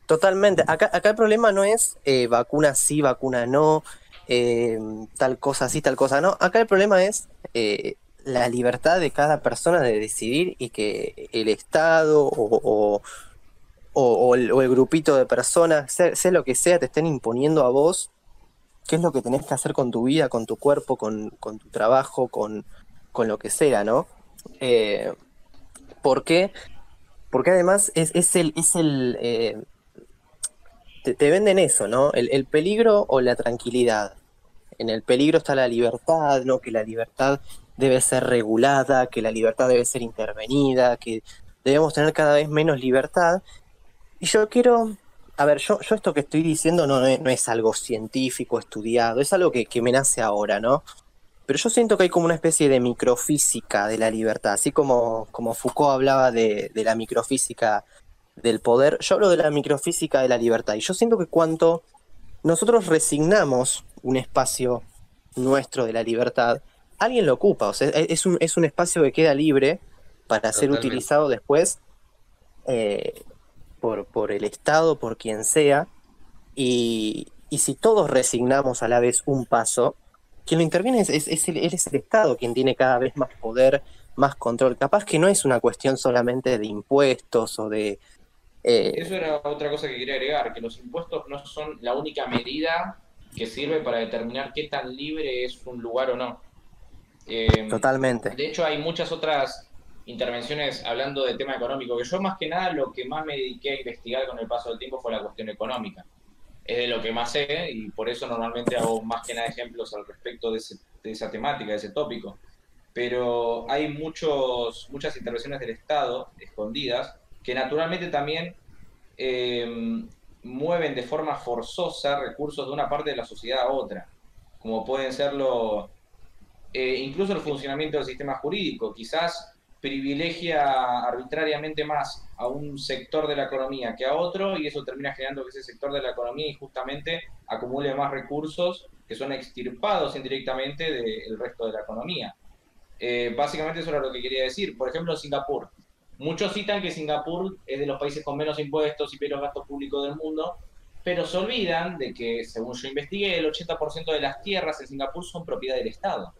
Totalmente. Acá, acá el problema no es eh, vacuna sí, vacuna no, eh, tal cosa sí, tal cosa no. Acá el problema es eh, la libertad de cada persona de decidir y que el Estado o, el, grupito de personas, sea, lo que sea, te estén imponiendo a vos qué es lo que tenés que hacer con tu vida, con tu cuerpo, con, tu trabajo, con, lo que sea, ¿no? ¿Por qué? Porque además es, el... Es el te, venden eso, ¿no? El, el peligro o la tranquilidad. En el peligro está la libertad, ¿no? Que la libertad debe ser regulada, que la libertad debe ser intervenida, que debemos tener cada vez menos libertad. Y yo quiero, a ver, yo, yo esto que estoy diciendo no, es algo científico, estudiado, es algo que, me nace ahora, ¿no? Pero yo siento que hay como una especie de microfísica de la libertad, así como, como Foucault hablaba de, la microfísica del poder, yo hablo de la microfísica de la libertad. Y yo siento que cuanto nosotros resignamos un espacio nuestro de la libertad, alguien lo ocupa. O sea, es un, es un espacio que queda libre para ser utilizado después eh, por, por, el Estado, por quien sea. Y, y, si todos resignamos a la vez un paso, quien lo interviene es, es, el, es el Estado quien tiene cada vez más poder, más control. Capaz que no es una cuestión solamente de impuestos o de eh, Eso era otra cosa que quería agregar, que los impuestos no son la única medida que sirve para determinar qué tan libre es un lugar o no. Eh, Totalmente. De hecho, hay muchas otras intervenciones hablando del tema económico, que yo más que nada lo que más me dediqué a investigar con el paso del tiempo fue la cuestión económica. Es de lo que más sé y por eso normalmente hago más que nada ejemplos al respecto de, de esa temática, de ese tópico. Pero hay muchos, muchas intervenciones del Estado escondidas que naturalmente también eh, mueven de forma forzosa recursos de una parte de la sociedad a otra, como pueden serlo eh, incluso el funcionamiento del sistema jurídico. Quizás privilegia arbitrariamente más a un sector de la economía que a otro y eso termina generando que ese sector de la economía justamente acumule más recursos que son extirpados indirectamente del resto de la economía. Eh, básicamente eso era lo que quería decir. Por ejemplo, Singapur. Muchos citan que Singapur es de los países con menos impuestos y menos gasto público del mundo, pero se olvidan de que, según yo investigué, el 80% de las tierras en Singapur son propiedad del Estado.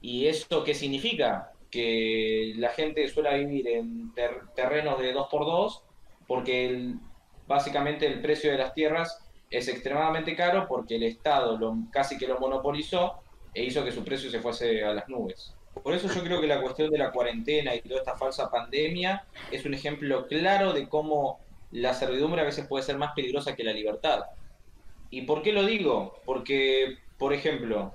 ¿Y esto qué significa? Que la gente suele vivir en terrenos de 2x2 porque básicamente el precio de las tierras es extremadamente caro porque el Estado lo, casi que lo monopolizó e hizo que su precio se fuese a las nubes. Por eso yo creo que la cuestión de la cuarentena y toda esta falsa pandemia es un ejemplo claro de cómo la servidumbre a veces puede ser más peligrosa que la libertad. ¿Y por qué lo digo? Porque, por ejemplo,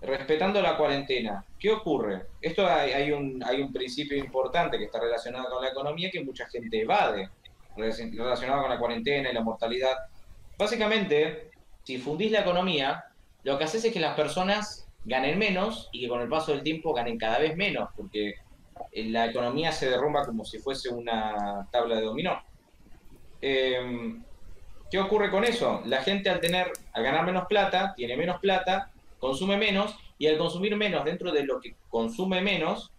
respetando la cuarentena, ¿qué ocurre? Esto hay, un, hay un principio importante que está relacionado con la economía que mucha gente evade, relacionado con la cuarentena y la mortalidad. Básicamente, si fundís la economía, lo que haces es que las personas ganen menos y que con el paso del tiempo ganen cada vez menos, porque la economía se derrumba como si fuese una tabla de dominó. Em, ¿Qué ocurre con eso? La gente al tener, al ganar menos plata, tiene menos plata, consume menos, y al consumir menos dentro de lo que consume menos,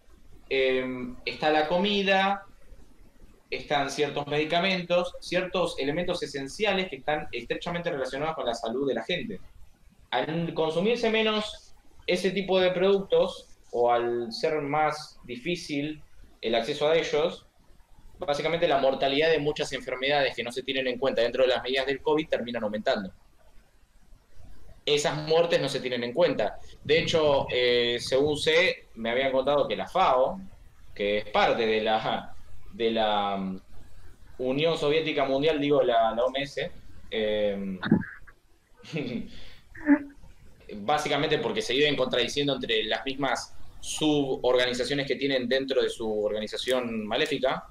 em, está la comida, están ciertos medicamentos, ciertos elementos esenciales que están estrechamente relacionados con la salud de la gente. Al consumirse menos ese tipo de productos, o al ser más difícil el acceso a ellos, básicamente la mortalidad de muchas enfermedades que no se tienen en cuenta dentro de las medidas del COVID terminan aumentando. Esas muertes no se tienen en cuenta. De hecho, eh, según sé, me habían contado que la FAO, que es parte de la, de la um, Unión Soviética Mundial, digo la, OMS, eh, básicamente porque se viven contradiciendo entre las mismas suborganizaciones que tienen dentro de su organización maléfica,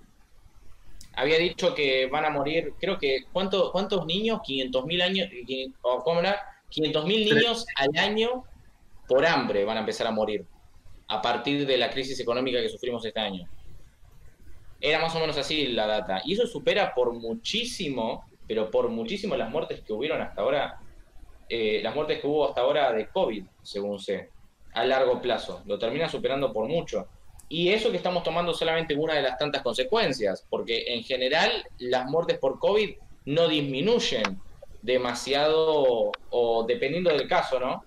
había dicho que van a morir, creo que, ¿cuánto, ¿cuántos niños? 500.000 años, o ¿cómo era? 500.000 niños al año por hambre van a empezar a morir a partir de la crisis económica que sufrimos este año. Era más o menos así la data. Y eso supera por muchísimo, pero por muchísimo las muertes que hubieron hasta ahora eh, las muertes que hubo hasta ahora de COVID, según sé, a largo plazo. Lo termina superando por mucho. Y eso que estamos tomando solamente una de las tantas consecuencias, porque en general las muertes por COVID no disminuyen demasiado, o dependiendo del caso, ¿no?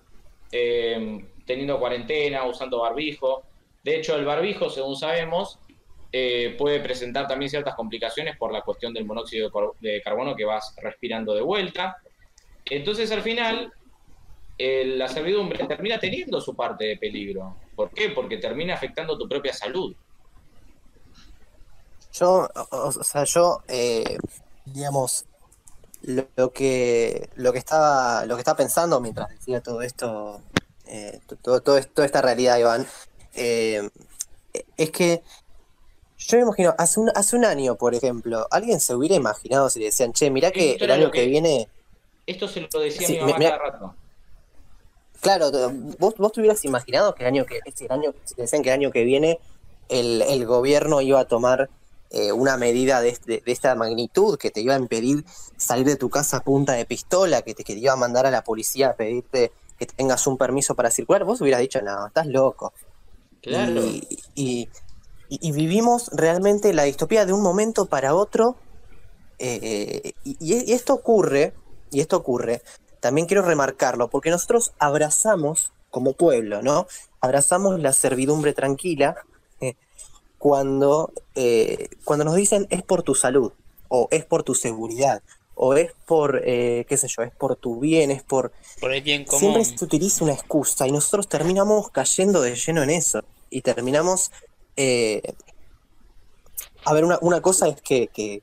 Eh, teniendo cuarentena, usando barbijo. De hecho, el barbijo, según sabemos, eh, puede presentar también ciertas complicaciones por la cuestión del monóxido de carbono que vas respirando de vuelta. Entonces al final la servidumbre termina teniendo su parte de peligro. ¿Por qué? Porque termina afectando tu propia salud. Yo, o, sea, yo, eh, digamos, lo, que lo que estaba lo que estaba pensando mientras decía todo esto, eh, todo, todo, toda esta realidad, Iván, eh, es que yo me imagino, hace un, hace un año, por ejemplo, alguien se hubiera imaginado si le decían, che, mirá que el año que viene esto se lo decía mi mamá cada rato. Claro, vos, vos te hubieras imaginado que el año que, el año, decían que el año que viene el, gobierno iba a tomar eh, una medida de, esta magnitud que te iba a impedir salir de tu casa a punta de pistola, que te, que iba a mandar a la policía a pedirte que tengas un permiso para circular, vos hubieras dicho, no, estás loco. Claro. Y, vivimos realmente la distopía de un momento para otro. Eh, y, esto ocurre, y esto ocurre, también quiero remarcarlo, porque nosotros abrazamos como pueblo, ¿no? Abrazamos la servidumbre tranquila eh, cuando, eh, cuando nos dicen es por tu salud, o es por tu seguridad, o es por, qué sé yo, es por tu bien, es por... Por el bien común. Siempre se utiliza una excusa y nosotros terminamos cayendo de lleno en eso y terminamos... Eh, a ver, una, cosa es que, que,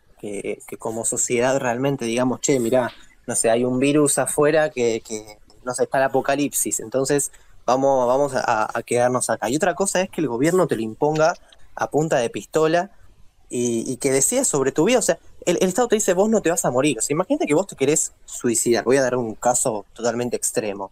como sociedad realmente digamos, che, mirá, no sé, hay un virus afuera que, no sé, está el apocalipsis, entonces vamos, vamos a, quedarnos acá. Y otra cosa es que el gobierno te lo imponga a punta de pistola y, que decida sobre tu vida. O sea, el, Estado te dice, vos no te vas a morir. O sea, imagínate que vos te querés suicidar. Voy a dar un caso totalmente extremo.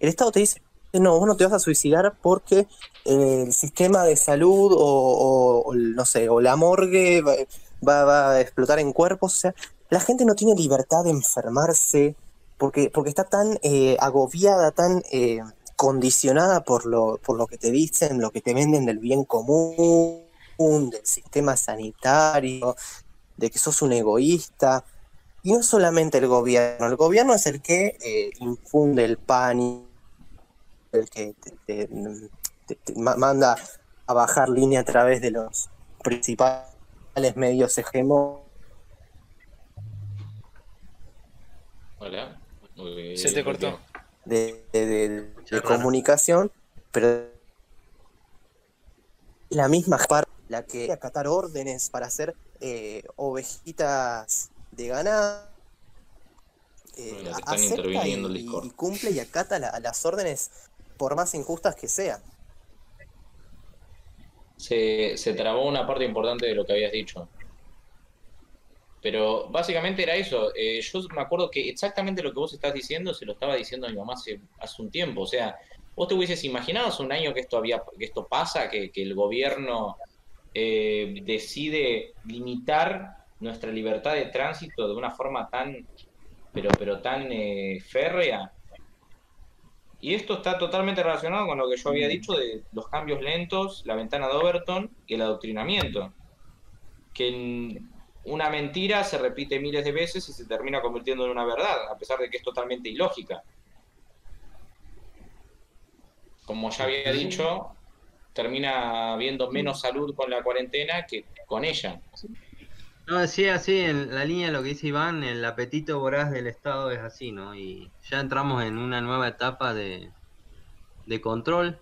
El Estado te dice, no, vos no te vas a suicidar porque el sistema de salud o, no sé, o la morgue va, a explotar en cuerpos. O sea, la gente no tiene libertad de enfermarse porque, porque está tan eh, agobiada, tan eh, condicionada por lo, por lo que te dicen, lo que te venden del bien común, del sistema sanitario, de que sos un egoísta. Y no solamente el gobierno, el gobierno es el que eh, infunde el pánico el que te, manda a bajar línea a través de los principales medios hegemónicos. Hola. Se te cortó. De, comunicación, pero la misma parte, la que acatar órdenes para hacer eh, ovejitas de ganado. Eh, y, cumple y acata las órdenes por más injustas que sean. Se, se trabó una parte importante de lo que habías dicho. Pero básicamente era eso. Eh, yo me acuerdo que exactamente lo que vos estás diciendo se lo estaba diciendo a mi mamá hace, hace un tiempo. O sea, vos te hubieses imaginado hace un año que esto, había, que esto pasa, que, el gobierno eh, decide limitar nuestra libertad de tránsito de una forma tan, pero, pero tan eh, férrea. Y esto está totalmente relacionado con lo que yo había dicho de los cambios lentos, la ventana de Overton y el adoctrinamiento. Que en una mentira se repite miles de veces y se termina convirtiendo en una verdad, a pesar de que es totalmente ilógica. Como ya había dicho, termina habiendo menos salud con la cuarentena que con ella. No, decía así, en la línea de lo que dice Iván, el apetito voraz del Estado es así, ¿no? Y ya entramos en una nueva etapa de, de control,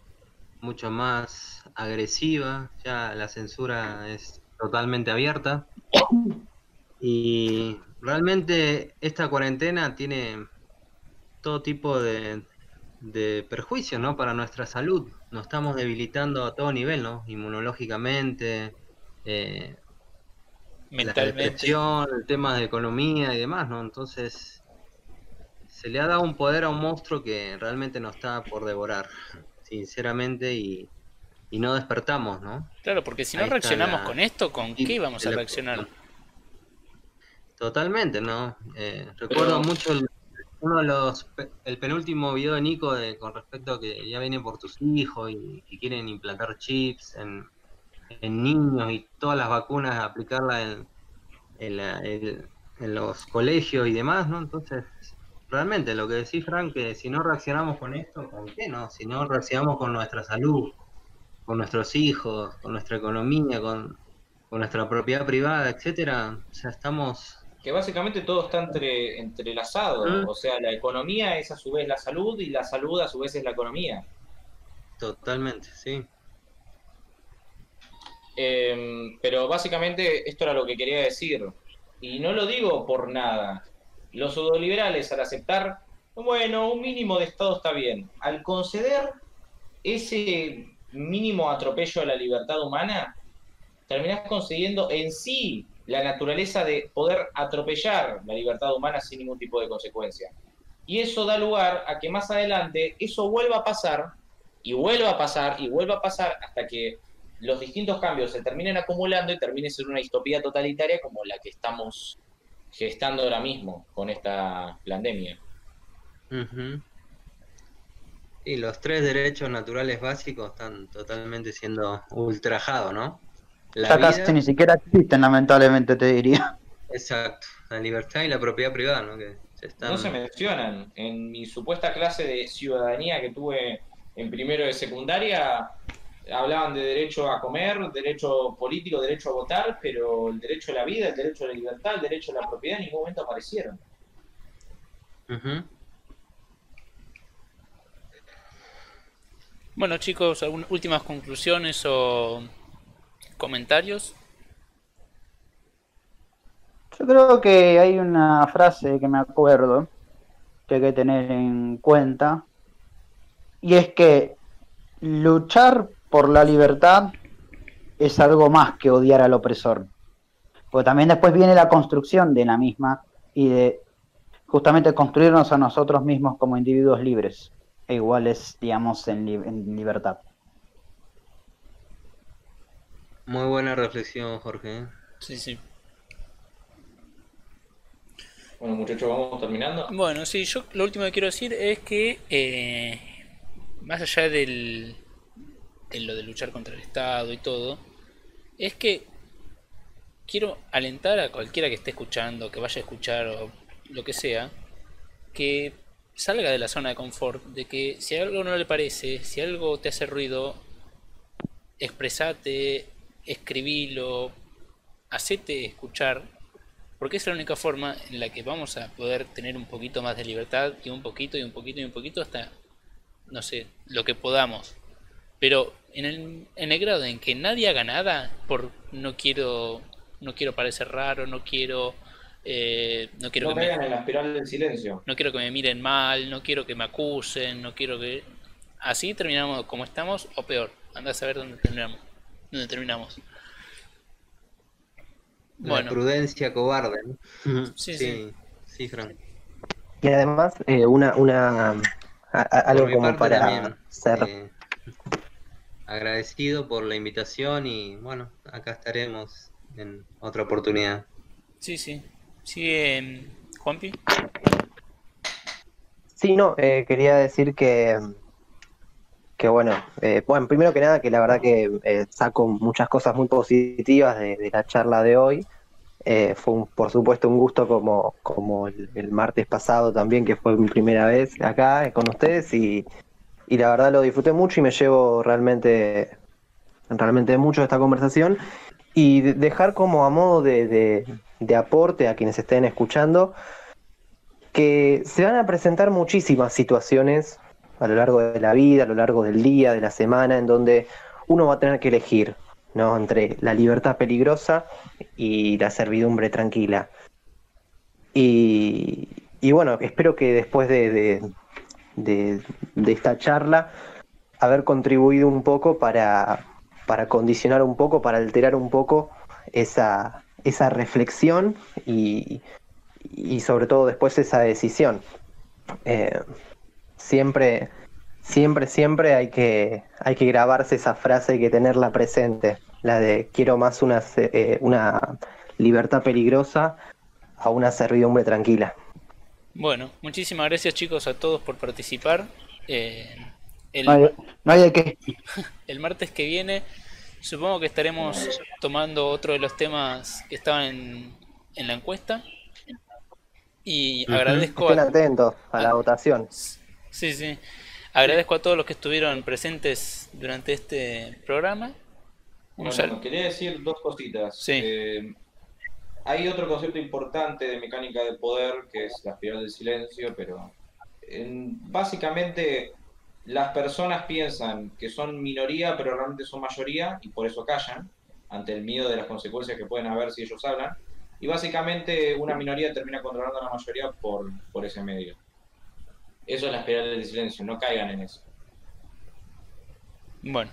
mucho más agresiva, ya la censura es totalmente abierta. Y realmente esta cuarentena tiene todo tipo de, de perjuicios, ¿no? Para nuestra salud. Nos estamos debilitando a todo nivel, ¿no? Inmunológicamente, eh, mentalmente. La el tema de economía y demás, ¿no? Entonces, se le ha dado un poder a un monstruo que realmente nos está por devorar, sinceramente, y, no despertamos, ¿no? Claro, porque si no reaccionamos con esto, ¿con qué vamos a reaccionar? Totalmente, ¿no? Eh, recuerdo mucho el, uno de los, el penúltimo video de Nico de, con respecto a que ya vienen por tus hijos y, y quieren implantar chips en, en niños y todas las vacunas, aplicarla en, en, los colegios y demás, ¿no? Entonces, realmente lo que decís, Frank, que si no reaccionamos con esto, ¿con qué no? Si no reaccionamos con nuestra salud, con nuestros hijos, con nuestra economía, con, nuestra propiedad privada, etcétera, o sea, estamos... Que básicamente todo está entre, entrelazado, ¿Mm? o sea, la economía es a su vez la salud y la salud a su vez es la economía. Totalmente, sí. Em, pero básicamente esto era lo que quería decir. Y no lo digo por nada. Los pseudoliberales al aceptar, bueno, un mínimo de Estado está bien. Al conceder ese mínimo atropello a la libertad humana, terminás consiguiendo en sí la naturaleza de poder atropellar la libertad humana sin ningún tipo de consecuencia. Y eso da lugar a que más adelante eso vuelva a pasar, y vuelva a pasar, y vuelva a pasar hasta que los distintos cambios se terminen acumulando y termine ser una distopía totalitaria como la que estamos gestando ahora mismo con esta pandemia. Y los tres derechos naturales básicos están totalmente siendo ultrajados, ¿no? La casi ni siquiera existen, lamentablemente, te diría. Exacto, la libertad y la propiedad privada, ¿no? Que No se mencionan. En mi supuesta clase de ciudadanía que tuve en primero de secundaria, hablaban de derecho a comer, derecho político, derecho a votar, pero el derecho a la vida, el derecho a la libertad, el derecho a la propiedad en ningún momento aparecieron. Bueno chicos, ¿algunas últimas conclusiones o comentarios? Yo creo que hay una frase que me acuerdo que hay que tener en cuenta y es que luchar por la libertad es algo más que odiar al opresor. Porque también después viene la construcción de la misma y de justamente construirnos a nosotros mismos como individuos libres e iguales, digamos, en, libertad. Muy buena reflexión, Jorge. Sí, sí. Bueno, muchachos, vamos terminando. Bueno, sí, yo lo último que quiero decir es que, eh, más allá del, en lo de luchar contra el Estado y todo, es que quiero alentar a cualquiera que esté escuchando, que vaya a escuchar o lo que sea, que salga de la zona de confort, de que si algo no le parece, si algo te hace ruido, expresate, escribilo, hacete escuchar, porque es la única forma en la que vamos a poder tener un poquito más de libertad y un poquito y un poquito y un poquito hasta, no sé, lo que podamos. Pero en el, en el grado en que nadie haga nada, por no quiero, no quiero parecer raro, no quiero eh, no quiero que me, en la espiral del silencio. No quiero que me miren mal, no quiero que me acusen, no quiero que... Así terminamos como estamos o peor. Anda a saber dónde terminamos. Dónde terminamos. La prudencia cobarde. Sí, sí, sí. Frank. Y además, eh, una, una algo como para ser... Eh, agradecido por la invitación y bueno, acá estaremos en otra oportunidad. Sí, sí. Sí, Juanpi. Sí, no, eh, quería decir que, que bueno, eh, bueno, primero que nada que la verdad que eh, saco muchas cosas muy positivas de, la charla de hoy. fue por supuesto un gusto como, como el, martes pasado también, que fue mi primera vez acá con ustedes y, y la verdad lo disfruté mucho y me llevo realmente, realmente mucho de esta conversación y dejar como a modo de, aporte a quienes estén escuchando que se van a presentar muchísimas situaciones a lo largo de la vida, a lo largo del día, de la semana, en donde uno va a tener que elegir ¿no? entre la libertad peligrosa y la servidumbre tranquila. Y, bueno, espero que después de, de, esta charla haber contribuido un poco para, para condicionar un poco, para alterar un poco esa, esa reflexión y, y sobre todo después esa decisión. Eh, siempre, siempre, siempre hay que, hay que grabarse esa frase, hay que tenerla presente, la de quiero más una, eh, una libertad peligrosa a una servidumbre tranquila. Bueno, muchísimas gracias chicos a todos por participar. Eh, el, el martes que viene supongo que estaremos tomando otro de los temas que estaban en, en la encuesta. Y agradezco... Estén atentos a la votación. Sí, sí. Agradezco a todos los que estuvieron presentes durante este programa. Bueno, quería decir dos cositas. Sí. Eh, hay otro concepto importante de mecánica de poder que es la espiral del silencio, pero básicamente las personas piensan que son minoría, pero realmente son mayoría y por eso callan ante el miedo de las consecuencias que pueden haber si ellos hablan. Y básicamente una minoría termina controlando a la mayoría por, por ese medio. Eso es la espiral del silencio, no caigan en eso. Bueno,